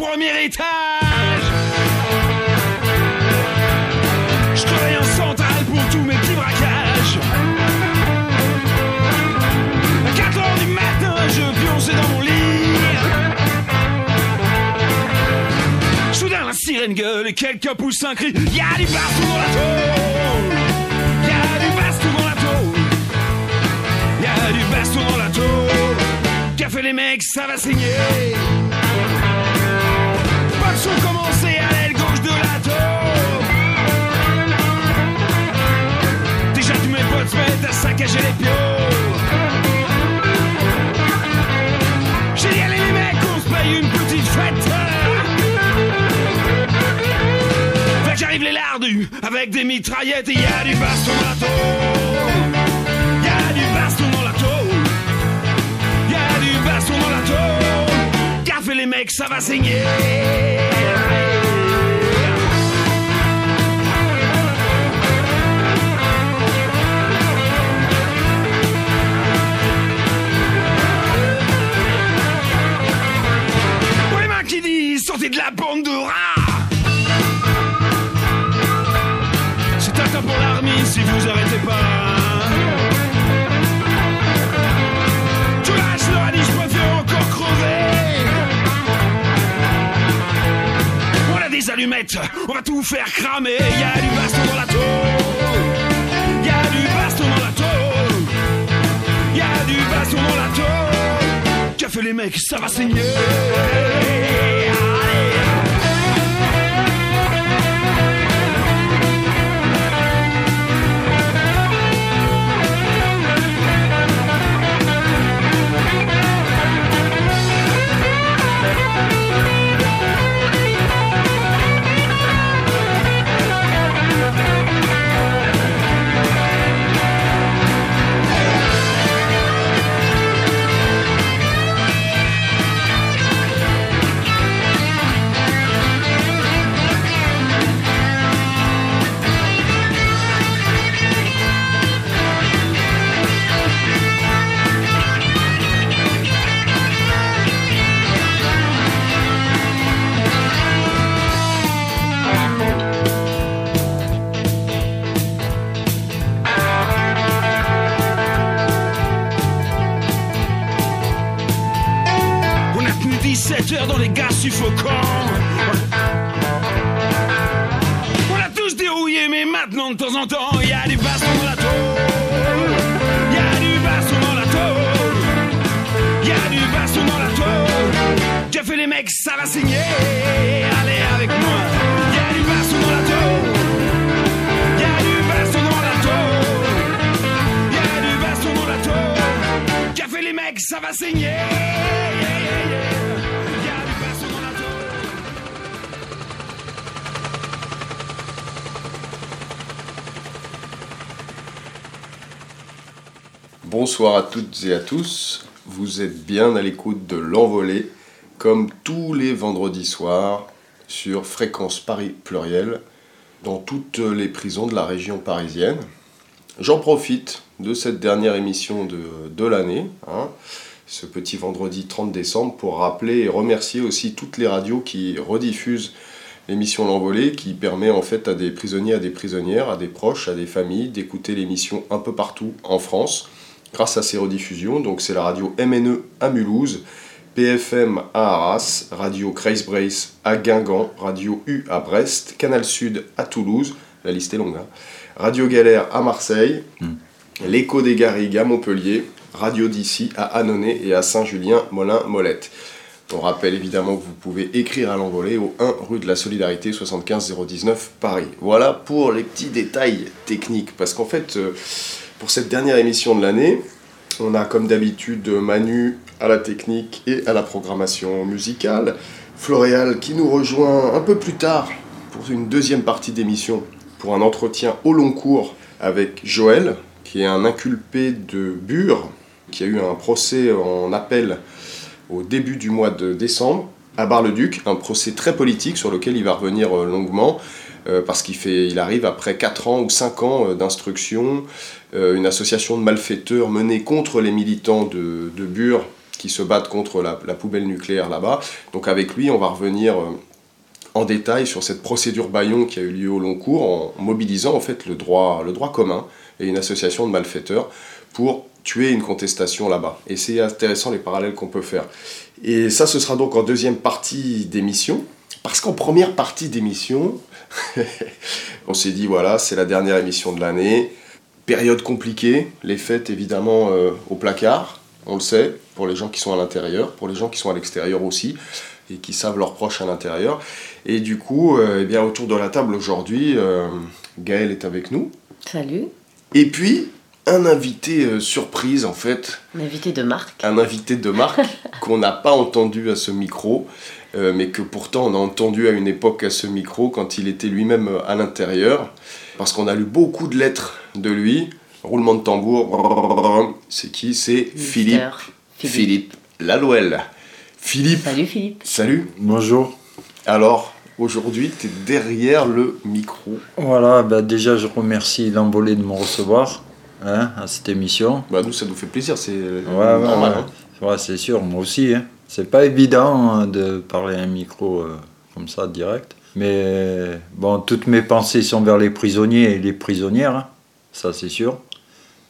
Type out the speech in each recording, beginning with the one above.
premier étage. Je travaille en centrale pour tous mes petits braquages. À 4 heures du matin, je pionçais dans mon lit. Soudain, la sirène gueule et quelqu'un pousse un cri. Y'a du baston dans la tôle. Y'a du baston dans la tôle. Y'a du baston dans la tôle. Fait les mecs, ça va saigner. Saccager les pions. J'ai dit allez les mecs, on se paye une petite fête. Fait que j'arrive les lardus avec des mitraillettes et y a du baston dans la tôle. Y a du baston dans la tôle. Y a du baston dans la tôle. Fait les mecs, ça va saigner. On va tout faire cramer. Y a du baston dans la tôle. Y du baston dans la tôle. Y du baston dans la tôle. Qu'a fait les mecs, ça va saigner 17 heures dans les gaz suffocants. On a tous dérouillé, mais maintenant de temps en temps, y a du baston dans la tôle. Y a du baston dans la tôle. Y a du baston dans la tôle. Qu'a fait les mecs, ça va saigner. Allez avec moi. Y a du baston dans la tôle. Y a du baston dans la tôle. A du baston dans la tôle. Fait les mecs, ça va saigner. Bonsoir à toutes et à tous. Vous êtes bien à l'écoute de l'envolée, comme tous les vendredis soirs, sur Fréquence Paris Pluriel, dans toutes les prisons de la région parisienne. J'en profite de cette dernière émission de, l'année, hein, ce petit vendredi 30 décembre, pour rappeler et remercier aussi toutes les radios qui rediffusent l'émission L'Envolée, qui permet en fait à des prisonniers, à des prisonnières, à des proches, à des familles d'écouter l'émission un peu partout en France grâce à ces rediffusions. Donc c'est la radio MNE à Mulhouse, PFM à Arras, Radio Grace Brace à Guingamp, Radio U à Brest, Canal Sud à Toulouse, la liste est longue, hein, Radio Galère à Marseille, l'Écho des Garrigues à Montpellier, Radio d'ici à Annonay et à Saint-Julien-Molin-Molette. On rappelle évidemment que vous pouvez écrire à l'envolée au 1 rue de la Solidarité 75 019 Paris. Voilà pour les petits détails techniques, parce qu'en fait, euh, pour cette dernière émission de l'année, on a comme d'habitude Manu à la technique et à la programmation musicale, Floréal qui nous rejoint un peu plus tard pour une deuxième partie d'émission, pour un entretien au long cours avec Joël, qui est un inculpé de Bure, qui a eu un procès en appel au début du mois de décembre à Bar-le-Duc, un procès très politique sur lequel il va revenir euh, longuement, euh, parce qu'il il arrive après 4 ans ou 5 ans euh, d'instruction, une association de malfaiteurs menée contre les militants de, de Bure qui se battent contre la, la poubelle nucléaire là-bas. Donc avec lui, on va revenir euh, en détail sur cette procédure Bayon qui a eu lieu au long cours en mobilisant en fait le droit, le droit commun et une association de malfaiteurs pour tuer une contestation là-bas. Et c'est intéressant les parallèles qu'on peut faire. Et ça, ce sera donc en deuxième partie d'émission. Parce qu'en première partie d'émission, on s'est dit, voilà, c'est la dernière émission de l'année. Période compliquée, les fêtes évidemment euh, au placard, on le sait, pour les gens qui sont à l'intérieur, pour les gens qui sont à l'extérieur aussi, et qui savent leurs proches à l'intérieur. Et du coup, euh, eh bien, autour de la table aujourd'hui, euh, Gaël est avec nous. Salut. Et puis, un invité euh, surprise en fait. Un invité de marque. Un invité de marque qu'on n'a pas entendu à ce micro, mais que pourtant on a entendu à une époque à ce micro quand il était lui-même à l'intérieur, parce qu'on a lu beaucoup de lettres de lui. Roulement de tambour, c'est qui C'est Philippe. Philippe. Philippe Lalouel. Philippe. Salut Philippe. Salut. Bonjour. Alors, aujourd'hui, tu es derrière le micro. Voilà, bah déjà je remercie l'envolée de me recevoir à cette émission. Bah, nous, ça nous fait plaisir, c'est normal. ouais. c'est sûr, moi aussi. C'est pas évident de parler à un micro comme ça, direct. Mais bon, toutes mes pensées sont vers les prisonniers et les prisonnières. Ça c'est sûr.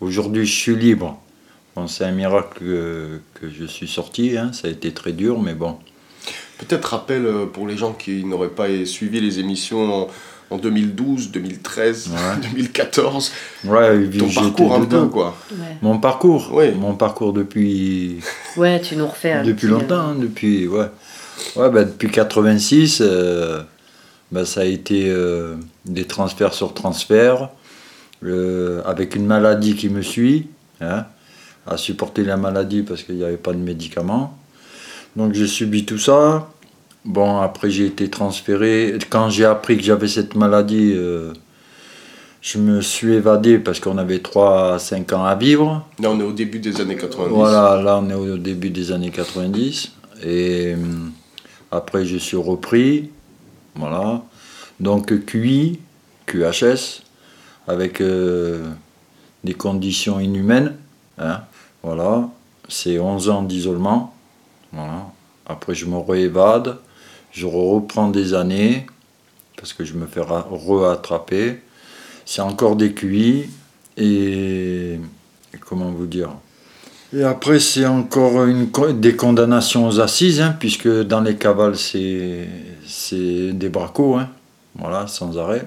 Aujourd'hui, je suis libre. Bon, c'est un miracle que, que je suis sorti, hein. ça a été très dur, mais bon. Peut-être rappel euh, pour les gens qui n'auraient pas suivi les émissions en, en 2012, 2013, Ouais. 2014. Ouais, Ton parcours un peu, quoi. Ouais. Mon parcours, Oui. mon parcours depuis Ouais, tu nous refais un Depuis petit, euh, longtemps, hein, depuis, ouais. Ouais, bah, depuis 86, euh, bah, ça a été euh, des transferts sur transferts, avec une maladie qui me suit, hein, à supporter la maladie parce qu'il n'y avait pas de médicaments. Donc j'ai subi tout ça. Bon, après j'ai été transféré. Quand j'ai appris que j'avais cette maladie, euh, je me suis évadé parce qu'on avait 3 à 5 ans à vivre. Là, on est au début des années 90. Voilà, là on est au début des années 90. Et hum, après je suis repris. Voilà. Donc QI, QHS, avec euh, des conditions inhumaines. hein. Voilà. C'est 11 ans d'isolement. Après je me réévade. Je reprends des années parce que je me fais ra- re-attraper. C'est encore des QI. Et, comment vous dire et après, c'est encore des condamnations aux assises, hein, puisque dans les cavales, c'est c'est des bracos, hein, voilà, sans arrêt.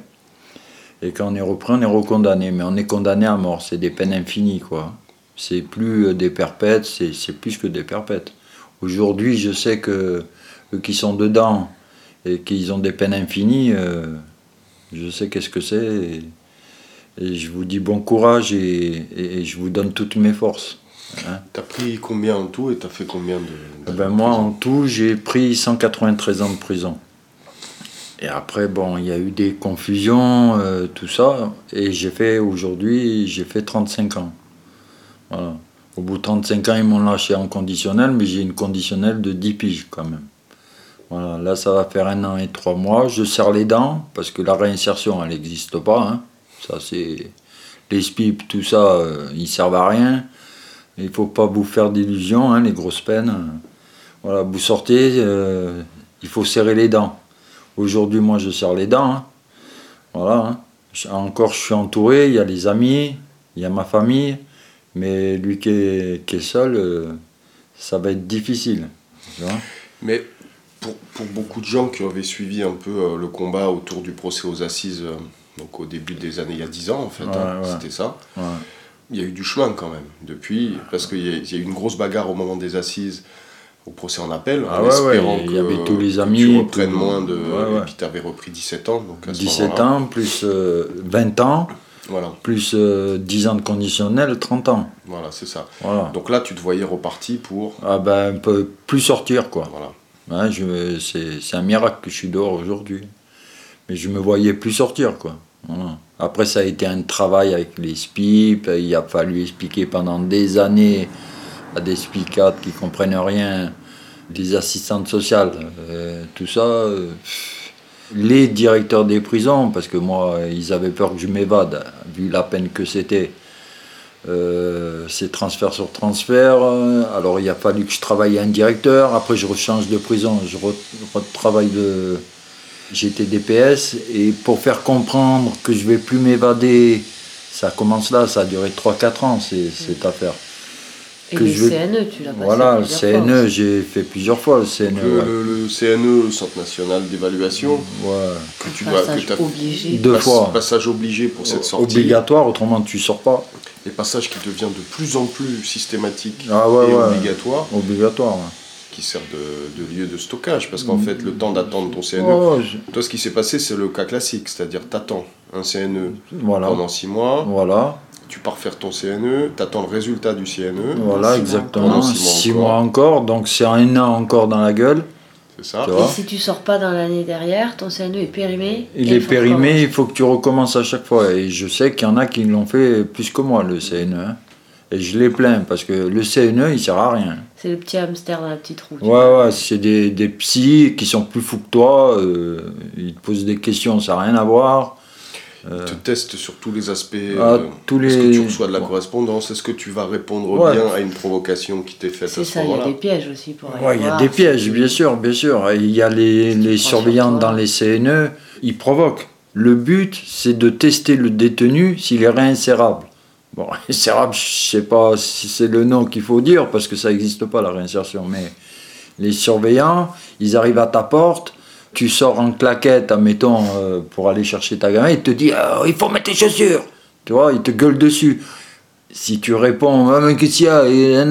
Et quand on est repris, on est recondamné, mais on est condamné à mort, c'est des peines infinies, quoi. C'est plus euh, des perpètes, c'est plus que des perpètes. Aujourd'hui, je sais que eux qui sont dedans et qu'ils ont des peines infinies, euh, je sais qu'est-ce que c'est. Et, et je vous dis bon courage et- et- et je vous donne toutes mes forces. T'as pris combien en tout et t'as fait combien de. Eh de ben, moi, en tout, j'ai pris 193 ans de prison. Et après, bon, il y a eu des confusions, euh, tout ça. Et j'ai fait, aujourd'hui, j'ai fait 35 ans. Au bout de 35 ans, ils m'ont lâché en conditionnel, mais j'ai une conditionnelle de 10 piges quand même. Voilà, là, ça va faire un an et trois mois. Je serre les dents, parce que la réinsertion, elle n'existe pas. hein. Ça, c'est. Les SPIP, tout ça, euh, ils servent à rien. Il faut pas vous faire d'illusions, hein, les grosses peines. Voilà, vous sortez, euh, il faut serrer les dents. Aujourd'hui, moi, je serre les dents. hein. Voilà. hein. Encore, je suis entouré, il y a les amis, il y a ma famille. Mais lui qui est, qui est seul, euh, ça va être difficile. tu vois. Mais pour, pour beaucoup de gens qui avaient suivi un peu euh, le combat autour du procès aux assises, euh, donc au début des années, il y a 10 ans en fait, Ouais, hein, ouais. c'était ça. Ouais. Il y a eu du chemin quand même depuis, parce qu'il y a eu une grosse bagarre au moment des assises au procès en appel, Ah en ouais, espérant ouais, il y avait tous les amis, tu reprennes tout- moins de... Ouais. Et puis tu avais repris 17 ans, donc à ce 17 moment-là. ans, plus euh, 20 ans, Voilà, plus euh, 10 ans de conditionnel, 30 ans. voilà c'est ça. Voilà. Donc là, tu te voyais reparti pour... Ah ben, on peut plus sortir, quoi. Voilà. Ouais, je, c'est, c'est un miracle que je suis dehors aujourd'hui. Mais je me voyais plus sortir, quoi. Voilà. Après, ça a été un travail avec les SPIP. Il a fallu expliquer pendant des années à des SPICAT qui comprennent rien, des assistantes sociales, euh, tout ça. euh, les directeurs des prisons, parce que moi, ils avaient peur que je m'évade, vu la peine que c'était. Euh, c'est transfert sur transfert. Alors il a fallu que je travaille un directeur. Après je rechange de prison, je re- retravaille de. J'étais DPS et pour faire comprendre que je vais plus m'évader, ça commence là, ça a duré 3-4 ans cette affaire. Et que le je vais- CNE, tu l'as passé Voilà, le CNE, j'ai fait plusieurs fois le CNE. Le, ouais. le- le CNE, le Centre National d'évaluation, Ouais. que tu que Passage t'as- obligé. Deux fois. passage obligé pour cette sortie, Obligatoire, autrement tu sors pas. et passage qui devient de plus en plus systématique Ah ouais, et ouais. obligatoire, Obligatoire. ouais. qui sert de, de lieu de stockage, parce qu'en fait, le temps d'attendre ton CNE, Oh, je- toi, ce qui s'est passé, c'est le cas classique, c'est-à-dire t'attends un CNE Voilà. pendant 6 mois, Voilà. Tu pars faire ton CNE, t'attends le résultat du CNE, Voilà, Six exactement. Six mois Six encore. mois encore, donc c'est un an encore dans la gueule. c'est ça Tu. Et si tu sors pas dans l'année derrière, ton CNE est périmé. Il est périmé, il faut que tu recommences à chaque fois. Et je sais qu'il y en a qui l'ont fait plus que moi, le CNE. hein. Et je les plains parce que le CNE, il sert à rien. C'est le petit hamster dans la petite roue. tu Ouais, vois. ouais, c'est des, des psys qui sont plus fous que toi. euh, ils te posent des questions, ça n'a rien à voir. Ils te testent sur tous les aspects. Ah, euh, tous Est-ce que les- tu reçois de la correspondance Est-ce que tu vas répondre Ouais. bien à une provocation qui t'est faite C'est à ce ça, il y a des pièges aussi pour aller Ouais, il y a des pièges, bien sûr, bien sûr. Il y a les, les surveillants dans les CNE, ils provoquent. Le but, c'est de tester le détenu s'il est réinsérable. Bon, réinsérable, je sais pas si c'est le nom qu'il faut dire, parce que ça n'existe pas, la réinsertion. Mais les surveillants, ils arrivent à ta porte, tu sors en claquette, admettons, euh, pour aller chercher ta gamin, il te dit Ah, il faut mettre tes chaussures. Tu vois, il te gueule dessus. Si tu réponds Ah, mais qu'est-ce qu'il y a? Et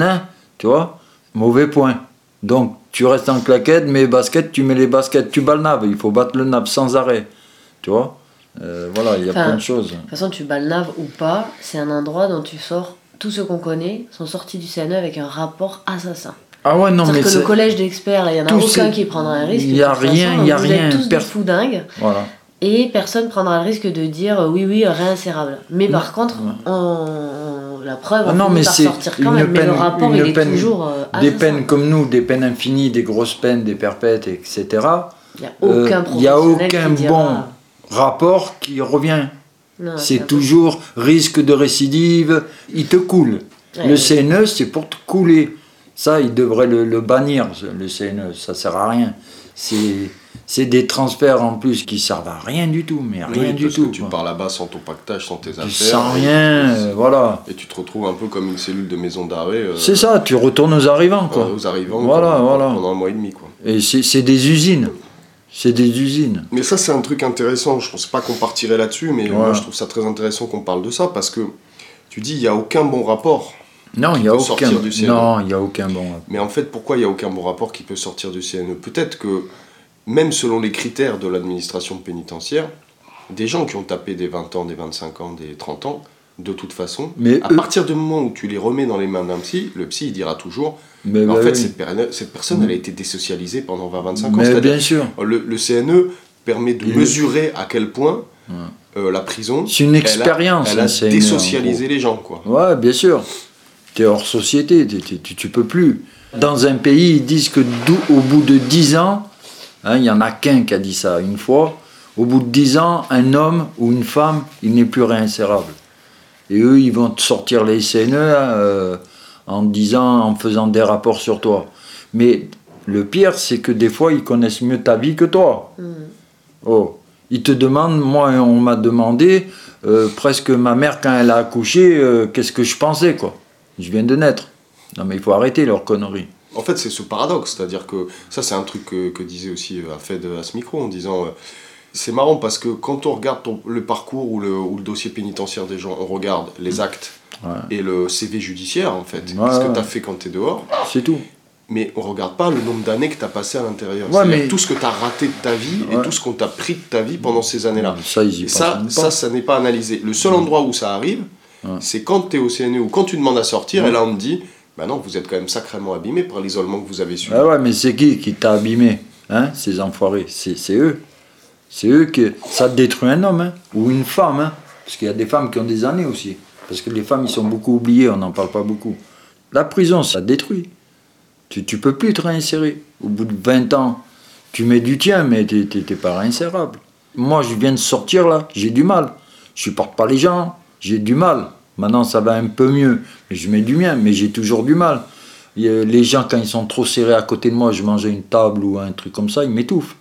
Tu vois, mauvais point. Donc, tu restes en claquette, mais baskets, tu mets les baskets, tu bats le nab. Il faut battre le nab sans arrêt. Tu vois Euh, Voilà, il y a Enfin, plein de choses. De toute façon, tu bats le ou pas, c'est un endroit dont tu sors. Tous ceux qu'on connaît sont sortis du CNE avec un rapport assassin. Ah ouais, non, mais que le collège d'experts, il n'y en a aucun qui prendra un risque. Il y a rien, il y a vous rien, Êtes tous per- des fous dingues. Voilà. Et personne prendra le risque de dire euh, oui, oui, réinsérable. Mais par contre, on, on- la preuve, Ah on non, mais par sortir quand même. mais le peine- rapport, il est peine- toujours euh, Des peines comme nous, des peines infinies, des grosses peines, des perpètes, etc. Il n'y a Euh, aucun n'y a aucun dira- bon rapport qui revient. C'est toujours risque de récidive, il te coule. Ouais, le. CNE, c'est pour te couler. Ça, il devrait le, le bannir, le CNE, ça sert à rien. C'est des transferts en plus qui servent à rien du tout, mais Oui, rien du parce tout. que tu pars là-bas sans ton pactage, sans tes affaires. Sans rien, euh, voilà. Et tu te retrouves un peu comme une cellule de maison d'arrêt. euh, C'est ça, tu retournes aux arrivants, quoi. euh, Aux arrivants Voilà, pendant, voilà. pendant un mois et demi. Quoi. Et c'est c'est des usines. C'est des usines. Mais ça, c'est un truc intéressant. Je pense pas qu'on partirait là-dessus, mais Ouais. moi, je trouve ça très intéressant qu'on parle de ça parce que tu dis, il n'y a aucun bon rapport. Non, il n'y a aucun. Non, y a aucun bon. Mais en fait, pourquoi il n'y a aucun bon rapport qui peut sortir du CNE Peut-être que, même selon les critères de l'administration pénitentiaire, des gens qui ont tapé des 20 ans, des 25 ans, des 30 ans, de toute façon, Mais à eux- partir du moment où tu les remets dans les mains d'un psy, le psy il dira toujours Mais en bah fait, oui. cette, cette personne, elle a été désocialisée pendant 20-25 ans. Mais bien sûr. le, le CNE permet de mesurer à quel point euh, la prison. C'est une elle a- expérience, Elle a, CNE, désocialisé les gens, quoi. Ouais, bien sûr. Tu es hors société, t'es- t'es- tu, tu peux plus. Dans un pays, ils disent que au bout de 10 ans, hein, il y en a qu'un qui a dit ça une fois, au bout de 10 ans, un homme ou une femme, il n'est plus réinsérable. Et eux, ils vont te sortir les CNE euh, en disant, en faisant des rapports sur toi. Mais le pire, c'est que des fois, ils connaissent mieux ta vie que toi. Hmm. Oh, ils te demandent, moi on m'a demandé, euh, presque ma mère quand elle a accouché, euh, qu'est-ce que je pensais quoi. Je viens de naître. Non mais il faut arrêter leurs conneries. En fait, c'est ce paradoxe, c'est-à-dire que ça, c'est un truc que, que disait aussi euh, Afed à ce micro en disant. euh, c'est marrant parce que quand on regarde ton- le parcours ou le, ou le dossier pénitentiaire des gens, on regarde les actes Ouais. et le CV judiciaire en fait, Ouais, ce que tu as fait quand tu es dehors, C'est tout. mais on regarde pas le nombre d'années que tu as passé à l'intérieur. Ouais, mais- tout ce que tu as raté de ta vie et tout ce qu'on t'a pris de ta vie pendant ces années-là. Ça, ils y Et pensent ça, ça, ça n'est pas analysé. Le seul endroit où ça arrive, Ouais. c'est quand tu es au CNE ou quand tu demandes à sortir, Ouais. et là on te dit, bah non, vous êtes quand même sacrément abîmé par l'isolement que vous avez subi. Ah ouais, mais c'est qui qui t'a abîmé hein, Ces enfoirés? C'est c'est eux. C'est eux qui. Ça détruit un homme hein, ou une femme. hein, parce qu'il y a des femmes qui ont des années aussi. Parce que les femmes, ils sont beaucoup oubliées, on n'en parle pas beaucoup. La prison, ça détruit. Tu, tu peux plus te réinsérer. Au bout de 20 ans, tu mets du tien, mais t'es- t'es pas réinsérable. Moi, je viens de sortir là, j'ai du mal. Je supporte pas les gens, j'ai du mal. Maintenant, ça va un peu mieux. Je mets du mien, mais j'ai toujours du mal. Les gens, quand ils sont trop serrés à côté de moi, je mangeais une table ou un truc comme ça, ils m'étouffent.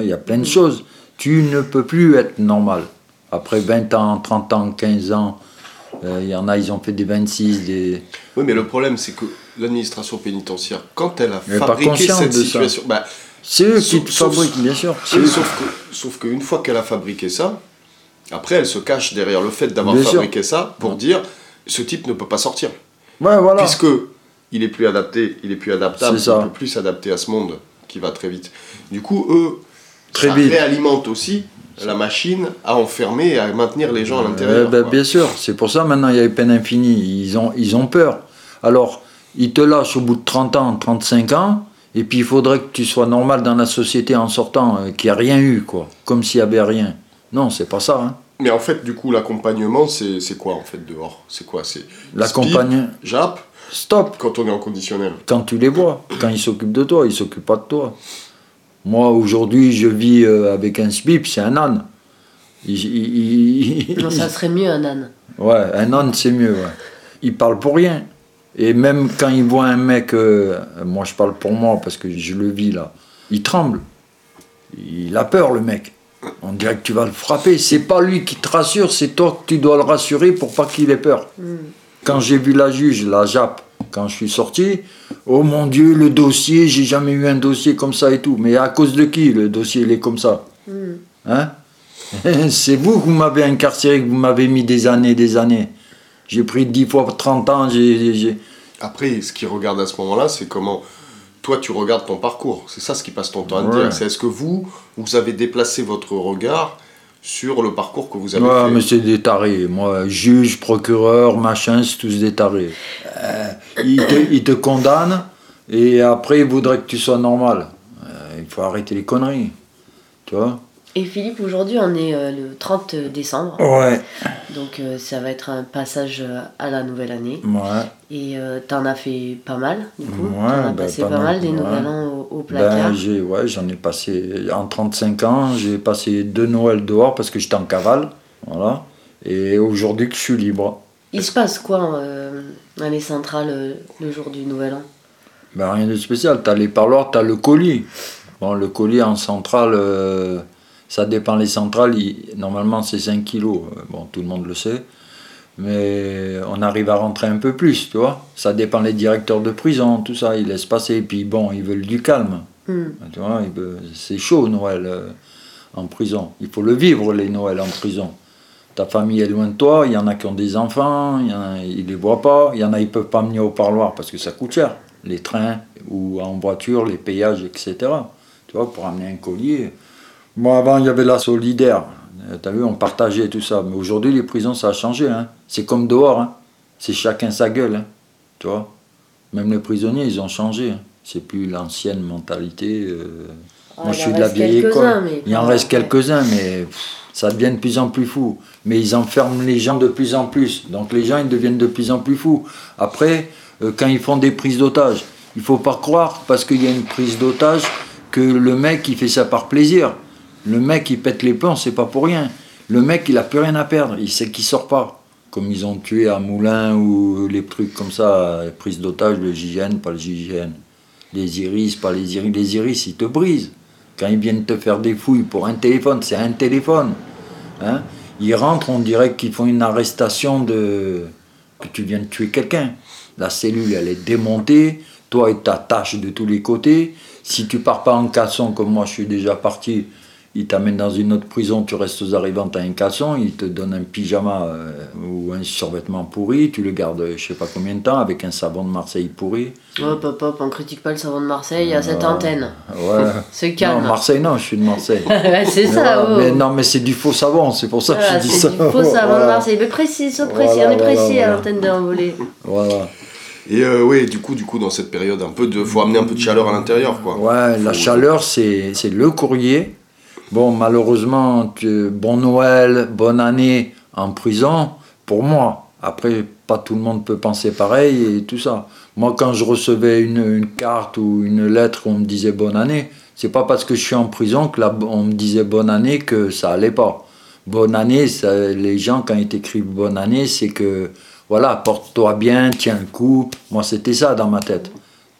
Il y a plein de choses. Tu ne peux plus être normal. Après 20 ans, 30 ans, 15 ans, euh, il y en a, ils ont fait des 26, des... Oui, mais le problème, c'est que l'administration pénitentiaire, quand elle a fabriqué cette de situation, bah, C'est eux qui Sauf- fabriquent, bien sûr. Oui, sauf qu'une fois qu'elle a fabriqué ça, après, elle se cache derrière le fait d'avoir sûr. fabriqué ça pour dire ce type ne peut pas sortir. Ouais, voilà. Puisque il est plus adapté, il est plus adaptable, il peut plus s'adapter à ce monde qui va très vite. Du coup, eux, Très ça vite. réalimente aussi la machine à enfermer et à maintenir les gens à Euh, l'intérieur. ben, quoi. bien sûr, c'est pour ça maintenant il y a les peines infinies. Ils ont, ils ont peur. Alors, ils te lâchent au bout de 30 ans, 35 ans, et puis il faudrait que tu sois normal dans la société en sortant, euh, qu'il n'y a rien eu, quoi. Comme s'il n'y avait rien. Non, c'est pas ça. Hein. Mais en fait, du coup, l'accompagnement, c'est c'est quoi en fait dehors? C'est quoi? C'est L'accompagnement. Jap, Stop quand on est en conditionnel. quand tu les vois. Quand ils s'occupent de toi, ils s'occupent pas de toi. Moi, aujourd'hui, je vis euh, avec un SPIP, c'est un âne. Il- il- il- Non, ça serait mieux un âne. Ouais, un âne, c'est mieux. Ouais. Il parle pour rien. Et même quand il voit un mec, euh, moi je parle pour moi parce que je le vis là, il tremble. Il a peur, le mec. On dirait que tu vas le frapper. C'est pas lui qui te rassure, c'est toi que tu dois le rassurer pour pas qu'il ait peur. Quand j'ai vu la juge, la JAP, quand je suis sorti, oh mon Dieu, le dossier, j'ai jamais eu un dossier comme ça et tout. Mais à cause de qui le dossier il est comme ça Hein C'est vous que vous m'avez incarcéré, que vous m'avez mis des années, des années. J'ai pris 10 fois 30 ans, j'ai... j'ai- Après, ce qu'ils regardent à ce moment-là, c'est comment toi tu regardes ton parcours. C'est ça ce qui passe ton temps à Ouais. dire. C'est est-ce que vous, vous avez déplacé votre regard sur le parcours que vous avez Ouais, fait mais c'est des tarés. Moi, juge, procureur, machin, c'est tous des tarés. Euh, ils, te, ils te condamnent et après ils voudraient que tu sois normal. Euh, il faut arrêter les conneries. Tu vois? Et Philippe, aujourd'hui, on est euh, le 30 décembre. Ouais. Donc, euh, ça va être un passage euh, à la nouvelle année. Ouais. Et t'en as fait pas mal, du coup. Ouais, t'en as bah, passé pas mal, mal des ouais. nouvel an au, au placard. Ben, j'ai, ouais, j'en ai passé, en 35 ans, j'ai passé deux Noëls dehors parce que j'étais en cavale. Voilà. Et aujourd'hui que je suis libre. Il se passe quoi dans les centrales le jour du nouvel an? Ben, rien de spécial. T'as les parloirs, t'as le colis. Bon, le colis en centrale, ça dépend les centrales. il- normalement, c'est 5 kilos. Euh, Bon, tout le monde le sait. Mais on arrive à rentrer un peu plus, tu vois. Ça dépend les directeurs de prison, tout ça. Ils laissent passer. Puis bon, ils veulent du calme. Hmm. Tu vois, c'est chaud Noël euh, en prison. Il faut le vivre, les Noëls en prison. Ta famille est loin de toi, il y en a qui ont des enfants, il y en a, ils les voient pas, il y en a, ils peuvent pas venir au parloir parce que ça coûte cher. Les trains ou en voiture, les péages, etc. Tu vois, pour amener un collier. Moi, avant, il y avait la solidaire. Tu as vu, on partageait tout ça. Mais aujourd'hui, les prisons, ça a changé. Hein. C'est comme dehors. Hein. C'est chacun sa gueule. Hein. Tu vois Même les prisonniers, ils ont changé. C'est plus l'ancienne mentalité. euh, Ah, Moi, je suis de la vieille école. mais Il en reste quelques-uns, mais pff, ça devient de plus en plus fou. Mais ils enferment les gens de plus en plus. Donc les gens, ils deviennent de plus en plus fous. Après, euh, quand ils font des prises d'otages, il faut pas croire, parce qu'il y a une prise d'otage, que le mec, il fait ça par plaisir. Le mec, il pète les plombs, c'est pas pour rien. Le mec, il a plus rien à perdre. Il sait qu'il sort pas. Comme ils ont tué à Moulin ou les trucs comme ça, prise d'otage, le JGN, pas le JGN. Les iris, pas les iris. Les iris, ils te brisent. Quand ils viennent te faire des fouilles pour un téléphone, c'est un téléphone. Hein ils rentrent, on dirait qu'ils font une arrestation de. que tu viens de tuer quelqu'un. La cellule, elle est démontée. Toi, ils t'attachent de tous les côtés. Si tu pars pas en caleçon, comme moi, je suis déjà parti, ils t'amènent dans une autre prison, tu restes aux arrivants, tu as un caleçon, ils te donnent un pyjama euh, ou un survêtement pourri, tu le gardes je sais pas combien de temps avec un savon de Marseille pourri. Hop, hop, hop, on critique pas le savon de Marseille à cette Euh, antenne. Ouais. C'est non, calme. Marseille, non, je suis de Marseille. Ouais, c'est ça, voilà, oh. mais non, mais c'est du faux savon, c'est pour ça que Voilà, je dis c'est ça. du faux savon de. Marseille. Mais précis, sois précis, Voilà, on est voilà, précis à voilà. l'antenne d'envolée. Voilà. Et euh, ouais, du coup, du coup, dans cette période, un peu de, faut amener un peu de chaleur à l'intérieur, quoi. Ouais, la chaleur, c'est c'est le courrier. Bon, malheureusement, bon Noël, bonne année en prison, pour moi. Après, pas tout le monde peut penser pareil et tout ça. Moi, quand je recevais une, une carte ou une lettre où on me disait bonne année, c'est pas parce que je suis en prison que là, on me disait bonne année que ça allait pas. bonne année, ça- les gens, quand ils t'écrivent bonne année, c'est que, voilà, porte-toi bien, tiens le coup. Moi, c'était ça dans ma tête.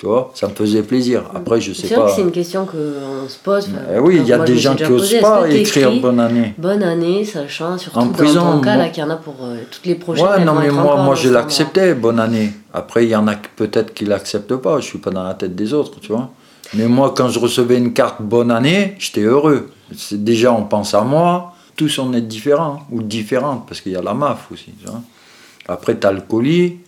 Tu vois, ça me faisait plaisir. Après, je sais pas. que c'est une question qu'on se pose. Eh oui, il y a moi, des gens qui n'osent pas écrire bonne année. Bonne année, sachant, surtout En dans ton cas, là, qu'il y en a pour euh, toutes les prochaines. Ouais, non, mais moi, moi je l'acceptais, bonne année. Après, il y en a peut-être qui l'acceptent pas, je suis pas dans la tête des autres, tu vois. Mais moi, quand je recevais une carte bonne année, j'étais heureux. Déjà, on pense à moi, tous on est différents, ou différentes, parce qu'il y a la MAF aussi, tu vois. Après, tu as le colis.